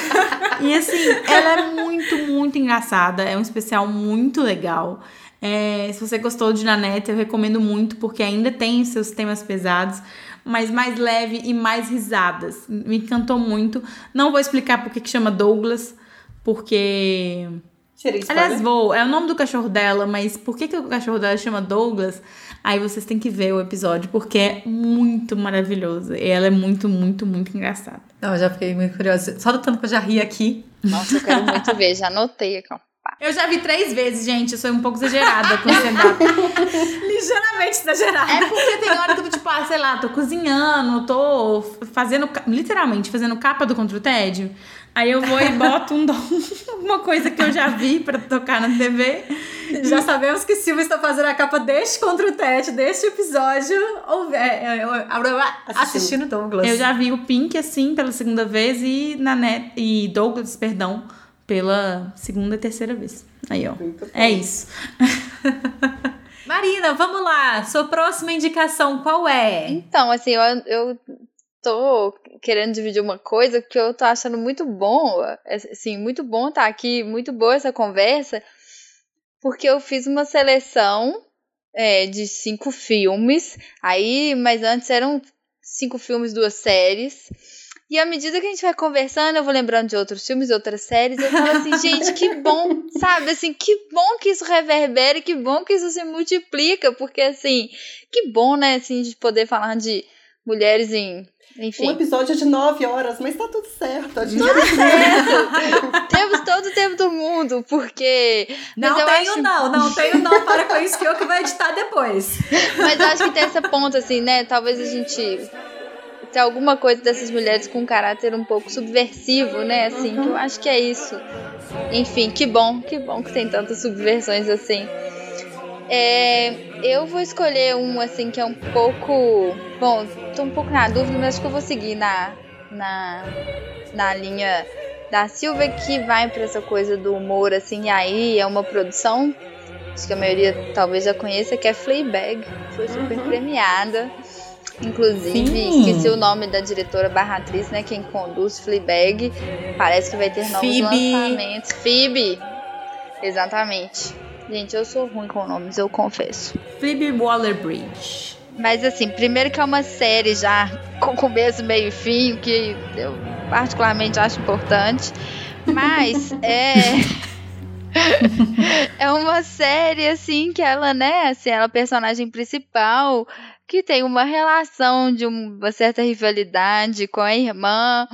E assim, ela é muito, muito engraçada. É um especial muito legal. É, se você gostou de Nanette, eu recomendo muito, porque ainda tem seus temas pesados, mas mais leve e mais risadas. Me encantou muito. Não vou explicar por que chama Douglas, porque. Aliás, vou. É o nome do cachorro dela, mas por que, que o cachorro dela chama Douglas? Aí vocês têm que ver o episódio, porque é muito maravilhoso. E ela é muito, muito, muito engraçada. Não, eu já fiquei muito curiosa. Só do tanto que eu já ri aqui. Nossa, eu quero muito ver, já anotei aqui, ó. Eu já vi três vezes, gente. Eu sou um pouco exagerada com stand-up. Ligeiramente exagerada. É porque tem hora que eu, tipo, ah, sei lá, tô cozinhando, tô fazendo, literalmente, fazendo capa do Contra o Tédio. Aí eu vou e boto um, uma coisa que eu já vi pra tocar na TV. Já sabemos que Silvia está fazendo a capa deste contra o Ted, deste episódio, ou, é, é, é, assistindo Douglas. Eu já vi o Pink, assim, pela segunda vez e, na net, e Douglas, perdão, pela segunda e terceira vez. Aí, ó. Muito bom. É isso. Marina, vamos lá. Sua próxima indicação qual é? Então, assim, eu, eu tô querendo dividir uma coisa que eu tô achando muito bom, assim, muito bom estar aqui, muito boa essa conversa, porque eu fiz uma seleção é, de cinco filmes, aí, mas antes eram cinco filmes, duas séries. E à medida que a gente vai conversando, eu vou lembrando de outros filmes, outras séries, eu falo assim, gente, que bom, sabe? Assim, que bom que isso reverbera, que bom que isso se multiplica, porque assim, que bom, né, assim, de poder falar de mulheres em, enfim. Um episódio de nove horas, mas tá tudo certo. A gente Temos todo o tempo do mundo, porque. Não mas eu tenho acho- não, não tenho não, para com isso que eu que vou editar depois. Mas eu acho que tem essa ponta, assim, né? Talvez a gente. Tem alguma coisa dessas mulheres com um caráter um pouco subversivo, né? Assim, que eu acho que é isso. Enfim, que bom, que bom que tem tantas subversões assim. É, eu vou escolher um, assim, que é um pouco. Bom, tô um pouco na dúvida, mas acho que eu vou seguir na, na, na linha da Silvia, que vai pra essa coisa do humor, assim, e aí é uma produção acho que a maioria talvez já conheça, que é Fleabag. Foi super premiada. Inclusive, Sim. esqueci o nome da diretora barra atriz, né? Quem conduz Fleabag. Parece que vai ter novos Phoebe. lançamentos. Phoebe! Exatamente. Gente, eu sou ruim com nomes, eu confesso. Phoebe Waller-Bridge. Mas assim, primeiro que é uma série já com começo, meio e fim, que eu particularmente acho importante. Mas é. é uma série, assim, que ela, né, assim, ela é a personagem principal, que tem uma relação de uma certa rivalidade com a irmã.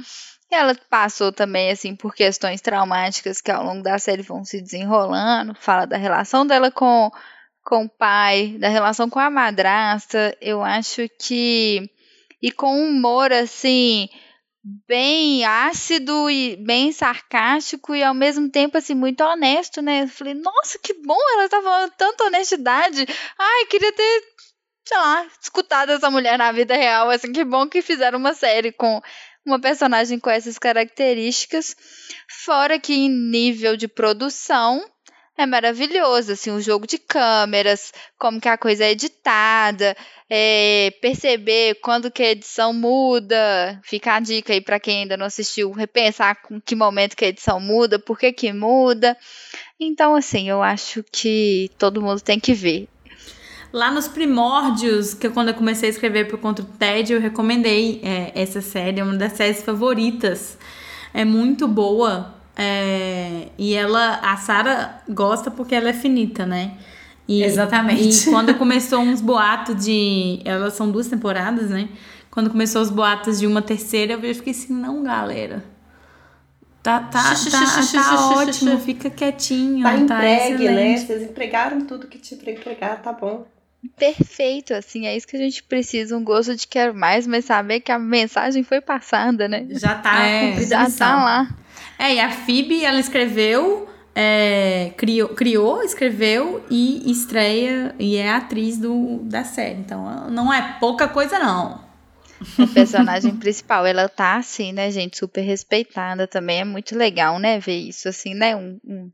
Ela passou também, assim, por questões traumáticas que ao longo da série vão se desenrolando. Fala da relação dela com, com o pai, da relação com a madrasta. Eu acho que. E com um humor, assim, bem ácido e bem sarcástico e ao mesmo tempo, assim, muito honesto, né? Eu falei, nossa, que bom, ela tá falando tanta honestidade. Ai, queria ter, sei lá, escutado essa mulher na vida real. Assim, que bom que fizeram uma série com uma personagem com essas características. Fora que em nível de produção é maravilhoso, assim, o jogo de câmeras, como que a coisa é editada, é, perceber quando que a edição muda, fica a dica aí para quem ainda não assistiu, repensar com que momento que a edição muda, por que que muda. Então, assim, eu acho que todo mundo tem que ver. Lá nos primórdios, que eu- quando eu comecei a escrever por conta do TED, eu recomendei é, essa série, é uma das séries favoritas. É muito boa. é, e ela, a Sara gosta porque ela é finita, né? E, Exatamente. E quando começou uns boatos de. Elas são duas temporadas, né? Quando começou os boatos de uma terceira, eu fiquei assim, não, galera. Tá, tá, tá, tá ótimo, fica quietinho. Tá tá entregue, né? excelente. Vocês entregaram tudo que tinha pra entregar, tá bom. Perfeito, assim, é isso que a gente precisa, um gosto de quer mais, mas saber que a mensagem foi passada, né? Já tá É, Já tá lá. É, e a Phoebe, ela escreveu, é, criou, criou, escreveu e estreia e é a atriz do, da série. Então, não é pouca coisa, não. A personagem principal, ela tá assim, né, gente, super respeitada também. É muito legal, né, ver isso, assim, né? Um, um-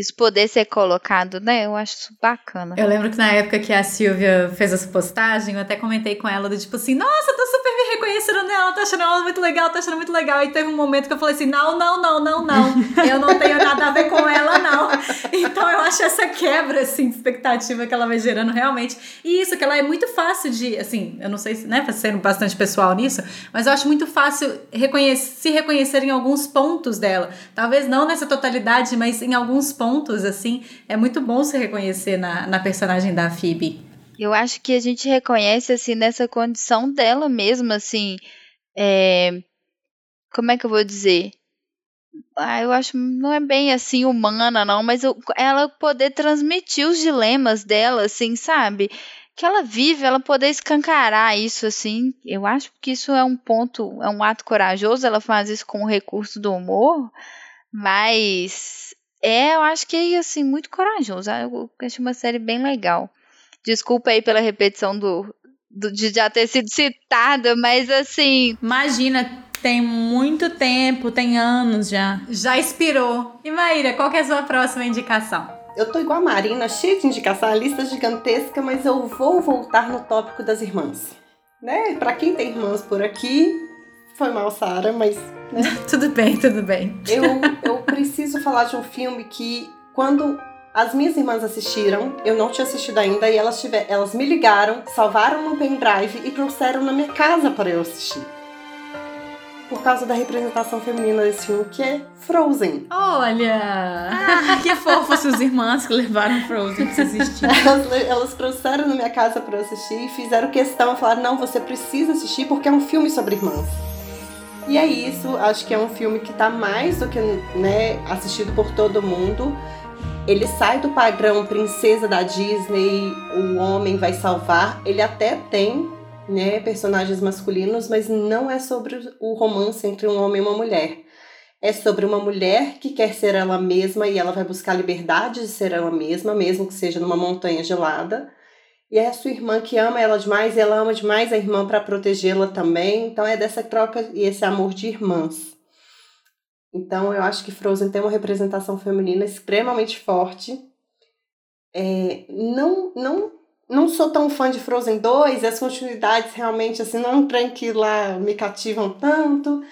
isso poder ser colocado, né? Eu acho isso bacana. Eu lembro que na época que a Silvia fez essa postagem, eu até comentei com ela do tipo assim, nossa, tô super reconhecendo nela, tá achando ela muito legal, tá achando muito legal. E teve um momento que eu falei assim: não, não, não, não, não. Eu não tenho nada a ver com ela, não. Então eu acho essa quebra, assim, de expectativa que ela vai gerando realmente. E isso, que ela é muito fácil de, assim, eu não sei se, né, sendo bastante pessoal nisso, mas eu acho muito fácil reconhecer, se reconhecer em alguns pontos dela. Talvez não nessa totalidade, mas em alguns pontos, assim, é muito bom se reconhecer na, na personagem da Phoebe. Eu acho que a gente reconhece, assim, nessa condição dela mesma, assim, é... como é que eu vou dizer? Ah, eu acho não é bem assim humana, não, mas eu, ela poder transmitir os dilemas dela, assim, sabe? Que ela vive, ela poder escancarar isso, assim. Eu acho que isso é um ponto, é um ato corajoso. Ela faz isso com o recurso do humor, mas é, eu acho que é, assim, muito corajoso. Eu acho uma série bem legal. Desculpa aí pela repetição do, do de já ter sido citada, mas assim. Imagina, tem muito tempo, tem anos já. Já expirou. E Maíra, qual que é a sua próxima indicação? Eu tô igual a Marina, cheia de indicação, a lista gigantesca, mas eu vou voltar no tópico das irmãs. Né? Para quem tem irmãs por aqui, foi mal, Sara, mas. Né? tudo bem, tudo bem. Eu, eu preciso falar de um filme que, quando as minhas irmãs assistiram, eu não tinha assistido ainda, e elas, tiver, elas me ligaram, salvaram no pendrive e trouxeram na minha casa para eu assistir por causa da representação feminina desse filme, que é Frozen. Olha! Ah, que fofo seus irmãs que levaram Frozen pra assistir. Elas, elas trouxeram na minha casa para assistir e fizeram questão, falaram, não, você precisa assistir porque é um filme sobre irmãs. E é isso, acho que é um filme que tá mais do que né, assistido por todo mundo. Ele sai do padrão princesa da Disney, o homem vai salvar. Ele até tem né, personagens masculinos, mas não é sobre o romance entre um homem e uma mulher. É sobre uma mulher que quer ser ela mesma e ela vai buscar a liberdade de ser ela mesma, mesmo que seja numa montanha gelada. E é a sua irmã que ama ela demais e ela ama demais a irmã para protegê-la também. Então é dessa troca e esse amor de irmãs. Então eu acho que Frozen tem uma representação feminina extremamente forte. É, não, não não sou tão fã de Frozen 2, as continuidades realmente assim não é lá me cativam tanto.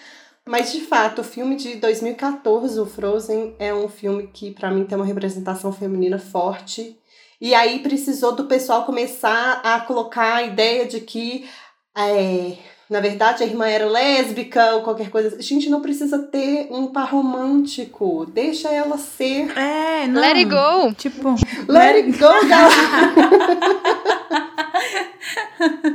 Mas de fato, o filme de 2014, o Frozen, é um filme que para mim tem uma representação feminina forte. E aí precisou do pessoal começar a colocar a ideia de que é, na verdade a irmã era lésbica ou qualquer coisa. Gente, não precisa ter um par romântico. Deixa ela ser. É, não. Let it go. Tipo, Let it go, galera.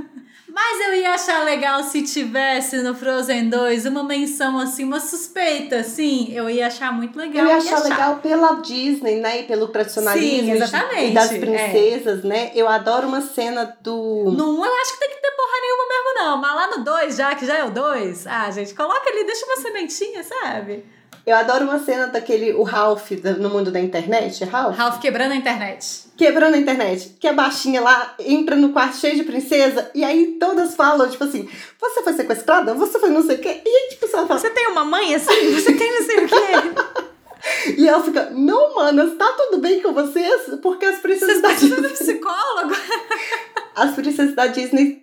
Mas eu ia achar legal se tivesse no Frozen 2 uma menção assim, uma suspeita, assim. Eu ia achar muito legal. Eu ia achar, legal pela Disney, né? E pelo tradicionalismo Sim, exatamente. das princesas, é. né? Eu adoro uma cena do. No 1 eu acho que tem que ter porra nenhuma mesmo, não. Mas lá no 2, já que já é o 2, ah, gente, coloca ali, deixa uma sementinha, sabe? Eu adoro uma cena daquele, o Ralph no mundo da internet, Ralph? Ralph quebrando a internet. Quebrando a internet. Que a baixinha lá entra no quarto cheio de princesa e aí todas falam, tipo assim, você foi sequestrada? Você foi não sei o quê? E aí, tipo, ela fala... Você tem uma mãe assim? Você tem não sei o quê? E ela fica, não, manas, tá tudo bem com vocês? Porque as princesas da Disney... psicólogo? as princesas da Disney é,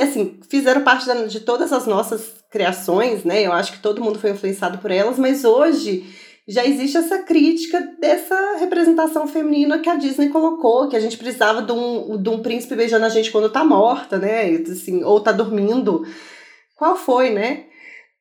assim, fizeram parte de todas as nossas criações, né? Eu acho que todo mundo foi influenciado por elas, mas hoje já existe essa crítica dessa representação feminina que a Disney colocou, que a gente precisava de um, de um príncipe beijando a gente quando tá morta, né? Assim, ou tá dormindo. Qual foi, né?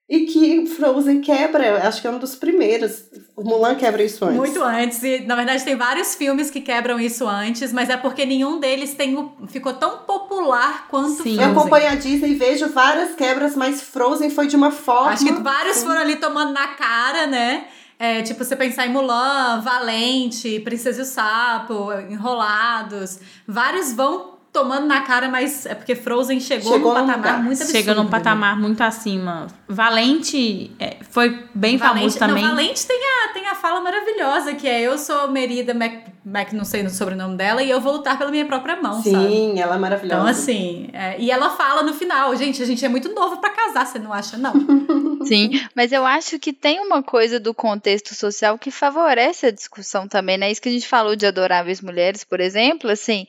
E que Frozen quebra, acho que é um dos primeiros. O Mulan quebra isso antes. Muito antes. E, na verdade, tem vários filmes que quebram isso antes, mas é porque nenhum deles tem o, ficou tão popular quanto Sim. Frozen. Eu acompanho a Disney e vejo várias quebras, mas Frozen foi de uma forma. Acho que vários foram ali tomando na cara, né? É, tipo, você pensar em Mulan, Valente, Princesa e o Sapo, Enrolados. Vários vão tomando na cara, mas é porque Frozen chegou, chegou num patamar lugar. muito absurdo. Chegou num patamar muito acima. Valente é, foi bem Valente, famoso também. Não, Valente tem a, tem a fala maravilhosa, que é eu sou Merida Mac, Mac, não sei o sobrenome dela, e eu vou lutar pela minha própria mão, Sim, sabe? ela é maravilhosa. Então, assim, é, e ela fala no final, gente, a gente é muito novo para casar, você não acha, não? Sim, mas eu acho que tem uma coisa do contexto social que favorece a discussão também, né? Isso que a gente falou de Adoráveis Mulheres, por exemplo, assim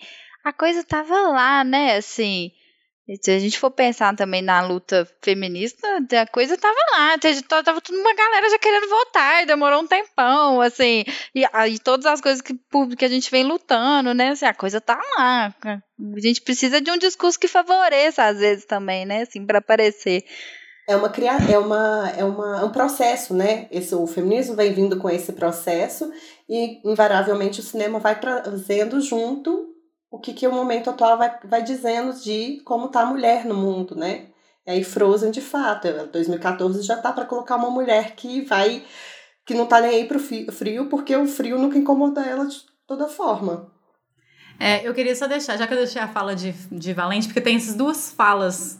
a coisa tava lá, né? Assim, Se a gente for pensar também na luta feminista, a coisa tava lá, tava tudo uma galera já querendo votar, e demorou um tempão, assim, e, e todas as coisas que, que a gente vem lutando, né, assim, a coisa tá lá. A gente precisa de um discurso que favoreça, às vezes, também, né, assim, para aparecer. É uma é uma é uma, um processo, né? Esse, o feminismo vem vindo com esse processo e invariavelmente o cinema vai trazendo junto o que, que o momento atual vai, vai dizendo de como está a mulher no mundo, né? E aí Frozen, de fato, 2014 já tá para colocar uma mulher que vai que não tá nem aí pro frio, porque o frio nunca incomoda ela de toda forma. É, eu queria só deixar, já que eu deixei a fala de, de Valente, porque tem essas duas falas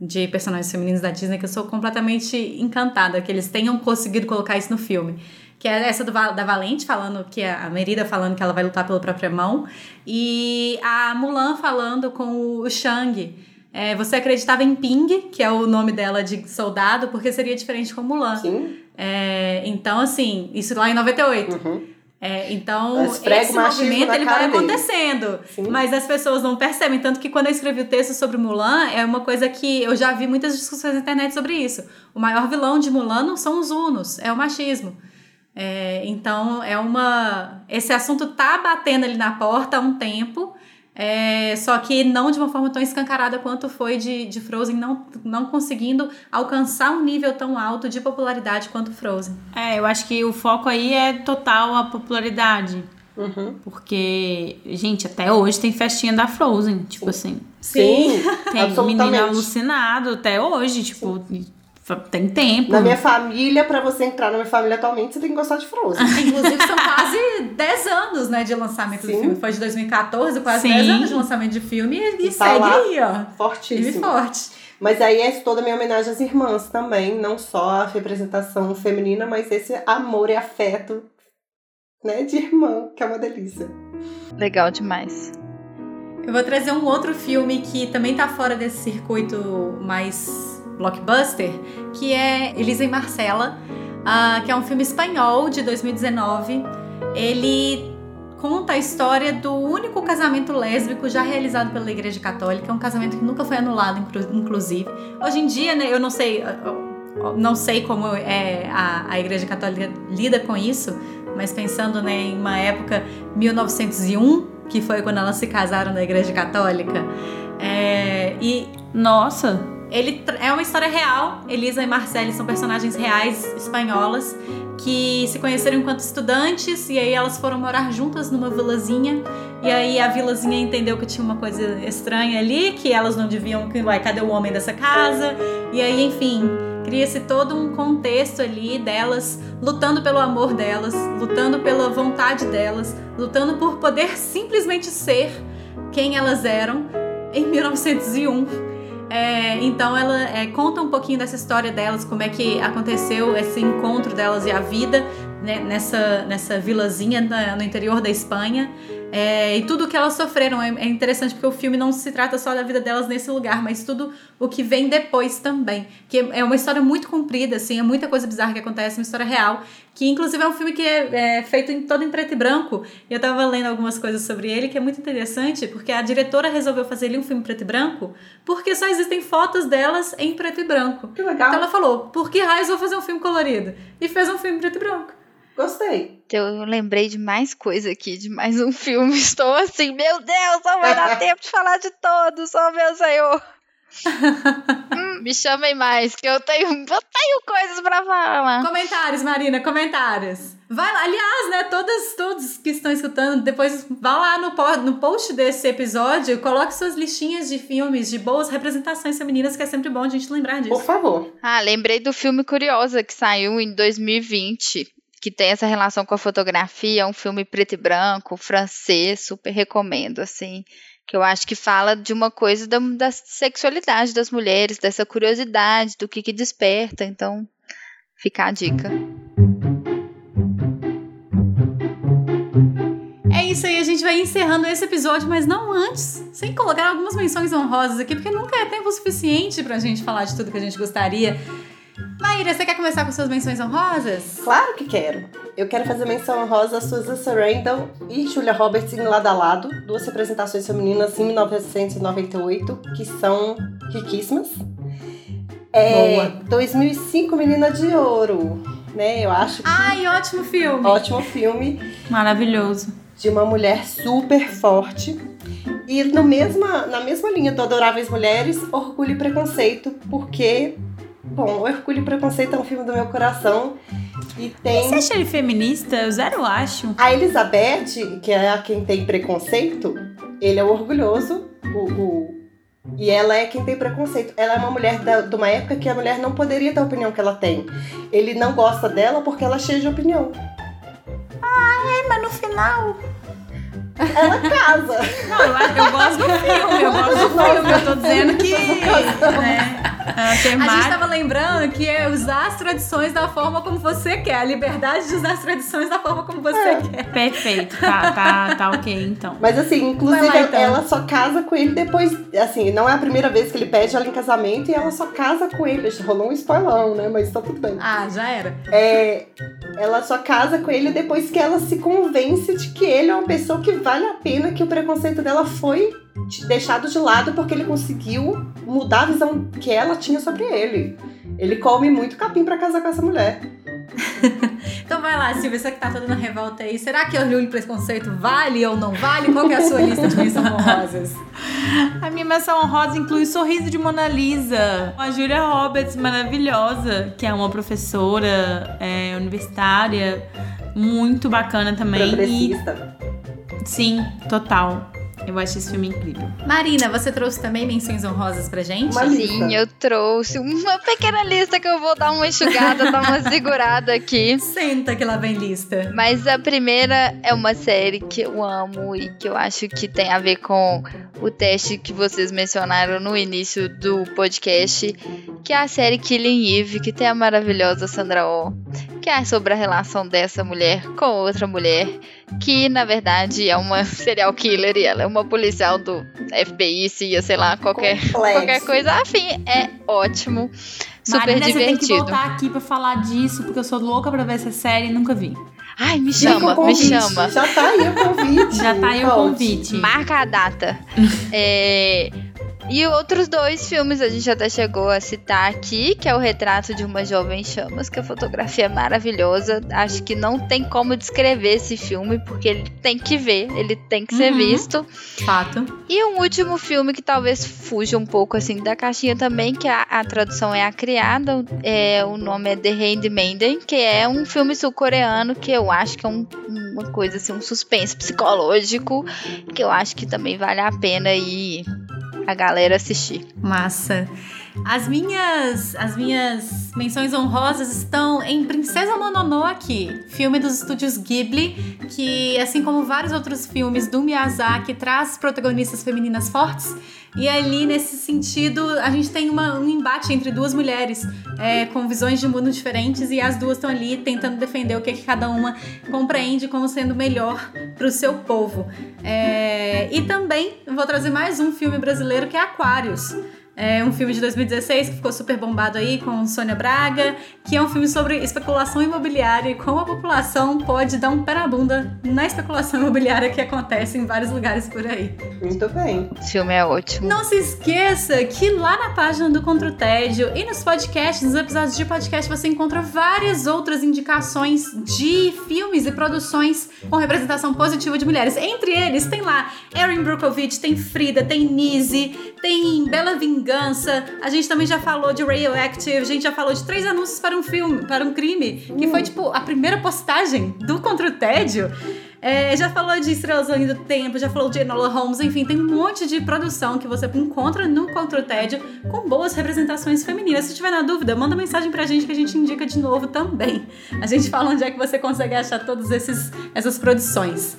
de personagens femininos da Disney que eu sou completamente encantada, que eles tenham conseguido colocar isso no filme que é essa do, da Valente falando que a Merida falando que ela vai lutar pela própria mão e a Mulan falando com o Shang. É, você acreditava em Ping, que é o nome dela de soldado, porque seria diferente com Mulan. Sim. É, então, assim, isso lá em 98. Uhum. É, então, esse movimento ele vai acontecendo, mas as pessoas não percebem. Tanto que quando eu escrevi o texto sobre Mulan, é uma coisa que eu já vi muitas discussões na internet sobre isso. O maior vilão de Mulan não são os Unos, é o machismo. É, então, é uma. Esse assunto tá batendo ali na porta há um tempo. É, só que não de uma forma tão escancarada quanto foi de, de Frozen, não, não conseguindo alcançar um nível tão alto de popularidade quanto Frozen. É, eu acho que o foco aí é total a popularidade. Uhum. Porque, gente, até hoje tem festinha da Frozen, tipo assim. Sim, tem menino alucinado até hoje, tipo, Sim. Tem tempo. Na minha família, para você entrar na minha família atualmente, você tem que gostar de Frozen. Inclusive, são quase 10 anos, né, de lançamento Sim. do filme. Foi de 2014, quase Sim. 10 anos de lançamento de filme e, e tá segue aí, ó. Fortíssimo. forte. Mas aí é toda a minha homenagem às irmãs também, não só a representação feminina, mas esse amor e afeto, né, de irmã, que é uma delícia. Legal demais. Eu vou trazer um outro filme que também tá fora desse circuito mais blockbuster, que é Elisa e Marcela, uh, que é um filme espanhol de 2019. Ele conta a história do único casamento lésbico já realizado pela Igreja Católica, um casamento que nunca foi anulado, inclusive. Hoje em dia, né, eu não sei, não sei como é a, a Igreja Católica lida com isso, mas pensando né, em uma época 1901, que foi quando elas se casaram na Igreja Católica, é, e nossa, ele é uma história real. Elisa e Marcelle são personagens reais espanholas que se conheceram enquanto estudantes e aí elas foram morar juntas numa vilazinha. E aí a vilazinha entendeu que tinha uma coisa estranha ali, que elas não deviam, que uai, cadê o homem dessa casa? E aí, enfim, cria-se todo um contexto ali delas lutando pelo amor delas, lutando pela vontade delas, lutando por poder simplesmente ser quem elas eram em 1901 é, então ela é, conta um pouquinho dessa história delas, como é que aconteceu esse encontro delas e a vida né, nessa, nessa vilazinha no interior da Espanha. É, e tudo que elas sofreram é, é, interessante porque o filme não se trata só da vida delas nesse lugar, mas tudo o que vem depois também. Que é uma história muito comprida, assim, é muita coisa bizarra que acontece, uma história real. Que inclusive é um filme que é, é feito em, todo em preto e branco. E eu tava lendo algumas coisas sobre ele que é muito interessante, porque a diretora resolveu fazer ali um filme preto e branco, porque só existem fotos delas em preto e branco. Que legal. Então ela falou: por que raios vou fazer um filme colorido? E fez um filme preto e branco. Gostei. Eu lembrei de mais coisa aqui, de mais um filme. Estou assim, meu Deus, não vai dar tempo de falar de todos, oh meu Senhor. hum, me chamem mais, que eu tenho, eu tenho coisas para falar. Comentários, Marina, comentários. Vai lá, aliás, né, todas, todos que estão escutando, depois vá lá no, no post desse episódio, coloque suas listinhas de filmes de boas representações femininas, que é sempre bom a gente lembrar disso. Por favor. Ah, lembrei do filme Curiosa, que saiu em 2020 que tem essa relação com a fotografia, é um filme preto e branco, francês, super recomendo, assim, que eu acho que fala de uma coisa da, da sexualidade das mulheres, dessa curiosidade, do que que desperta, então fica a dica. É isso aí, a gente vai encerrando esse episódio, mas não antes, sem colocar algumas menções honrosas aqui, porque nunca é tempo suficiente pra gente falar de tudo que a gente gostaria. Maíra, você quer começar com suas menções honrosas? Claro que quero. Eu quero fazer menção honrosa a Susan Sarandon e Julia Roberts em Lado a Lado, duas representações femininas em 1998, que são riquíssimas. É, Boa. 2005, Menina de Ouro, né? Eu acho que Ai, ótimo filme. ótimo filme Maravilhoso. de uma mulher super forte. E no mesma, na mesma linha do Adoráveis Mulheres, Orgulho e Preconceito, porque, bom, Orgulho e Preconceito é um filme do meu coração e tem... Você acha ele feminista? Eu zero acho. A Elizabeth, que é a quem tem preconceito, ele é o orgulhoso, o, o- e ela é quem tem preconceito. Ela é uma mulher da- de uma época que a mulher não poderia ter a opinião que ela tem. Ele não gosta dela porque ela é cheia de opinião. É, mas no final. Ela casa. Não, eu, acho- eu gosto do filme, eu gosto do filme. Eu tô dizendo que. Né, a A gente temática. tava lembrando que é usar as tradições da forma como você quer. A liberdade de usar as tradições da forma como você É. quer. Perfeito, tá, tá, tá ok, então. Mas assim, inclusive lá, então. ela só casa com ele depois. Assim, não é a primeira vez que ele pede ela em casamento e ela só casa com ele. Rolou um spoilão, né? Mas tá tudo bem. Ah, já era. É, ela só casa com ele depois que ela se convence de que ele é uma pessoa que vale a pena, que o preconceito dela foi deixado de lado porque ele conseguiu mudar a visão que ela tinha sobre ele. Ele come muito capim pra casar com essa mulher. Então vai lá, Silvia, você que tá toda na revolta aí. Será que orgulho e preconceito vale ou não vale? Qual que é a sua lista de menções honrosas? A minha menção honrosa inclui o sorriso de Mona Lisa. A Julia Roberts, maravilhosa, que é uma professora é, universitária, muito bacana também. E, Progressista. sim, total. Eu acho esse filme incrível. Marina, você trouxe também menções honrosas pra gente? Uma lista. Sim, eu trouxe uma pequena lista que eu vou dar uma enxugada, dar uma segurada aqui. Senta que lá vem lista. Mas a primeira é uma série que eu amo e que eu acho que tem a ver com o teste que vocês mencionaram no início do podcast, que é a série Killing Eve, que tem a maravilhosa Sandra Oh, que é sobre a relação dessa mulher com outra mulher, que na verdade é uma serial killer e ela é uma policial do FBI, CIA, sei lá, qualquer, Complexo. qualquer coisa. Afim, é ótimo. Super Marina, você tem que divertido. voltar aqui pra falar disso, porque eu sou louca pra ver essa série e nunca vi. Ai, me chama, me convite. chama. Já tá aí o convite. Já tá aí o convite. Marca a data. É, E outros dois filmes a gente até chegou a citar aqui, que é o Retrato de uma Jovem Chamas, que a fotografia é maravilhosa. Acho que não tem como descrever esse filme, porque ele tem que ver, ele tem que ser Uhum. visto. Fato. E um último filme que talvez fuja um pouco assim da caixinha também, que a, a tradução é A Criada, é, o nome é The Handmaiden, que é um filme sul-coreano que eu acho que é um- uma coisa assim, um suspense psicológico, que eu acho que também vale a pena ir a galera assistir. Massa. As minhas, as minhas menções honrosas estão em Princesa Mononoke, filme dos estúdios Ghibli, que assim como vários outros filmes do Miyazaki traz protagonistas femininas fortes. E ali nesse sentido a gente tem uma- um embate entre duas mulheres é, com visões de mundo diferentes e as duas estão ali tentando defender o que, que cada uma compreende como sendo melhor para o seu povo. É, e também vou trazer mais um filme brasileiro que é Aquários. É um filme de 2016 que ficou super bombado aí com Sônia Braga, que é um filme sobre especulação imobiliária e como a população pode dar um pé na bunda na especulação imobiliária que acontece em vários lugares por aí. Muito bem. Esse filme é ótimo. Não se esqueça que lá na página do Contra o Tédio e nos podcasts, nos episódios de podcast, você encontra várias outras indicações de filmes e produções com representação positiva de mulheres. Entre eles, tem lá Erin Brockovich, tem Frida, tem Nise, tem Bela Vingança. A gente também já falou de Radioactive, a gente já falou de três anúncios para um filme, para um crime, que foi tipo a primeira postagem do Contra o Tédio. É, já falou de Estrelas Além do Tempo, já falou de Enola Holmes, enfim, tem um monte de produção que você encontra no Contra o Tédio com boas representações femininas. Se tiver na dúvida, manda mensagem pra gente que a gente indica de novo também. A gente fala onde é que você consegue achar todas esses, essas produções.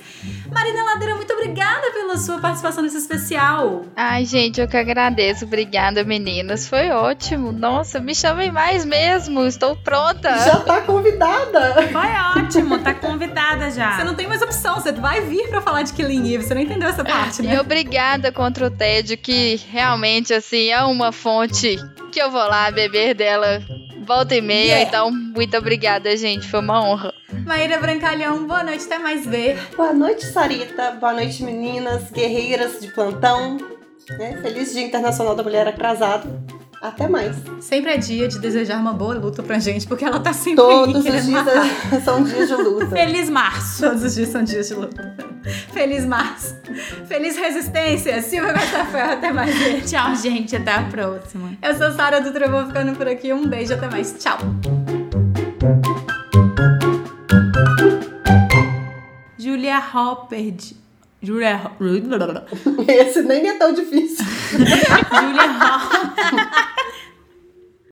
Marina Ladeira, muito obrigada pela sua participação nesse especial. Ai, gente, eu que agradeço. Obrigada, meninas. Foi ótimo. Nossa, me chamem mais mesmo. Estou pronta. Já tá convidada. Foi ótimo, tá convidada já. Você não tem mais opção, você vai vir pra falar de Killing Eve, você não entendeu essa parte, E né? obrigada contra o tédio, que realmente, assim, é uma fonte que eu vou lá beber dela volta e meia, Yeah. então muito obrigada, gente. Foi uma honra. Maíra Brancalhão, boa noite, até mais ver. Boa noite, Sarita. Boa noite, meninas, guerreiras de plantão. né? Feliz Dia Internacional da Mulher Atrasado. Até mais. Sempre é dia de desejar uma boa luta pra gente, porque ela tá sempre Todos aí os dias matar. são dias de luta. Feliz março. Todos os dias são dias de luta. Feliz março. Feliz resistência. Silvia Costa Ferro, até mais. Tchau, gente. Até a próxima. Eu sou Sara do Trovão ficando por aqui. Um beijo, até mais. Tchau. Julia Hopper. Julia. Esse nem é tão difícil. Julia Roberts.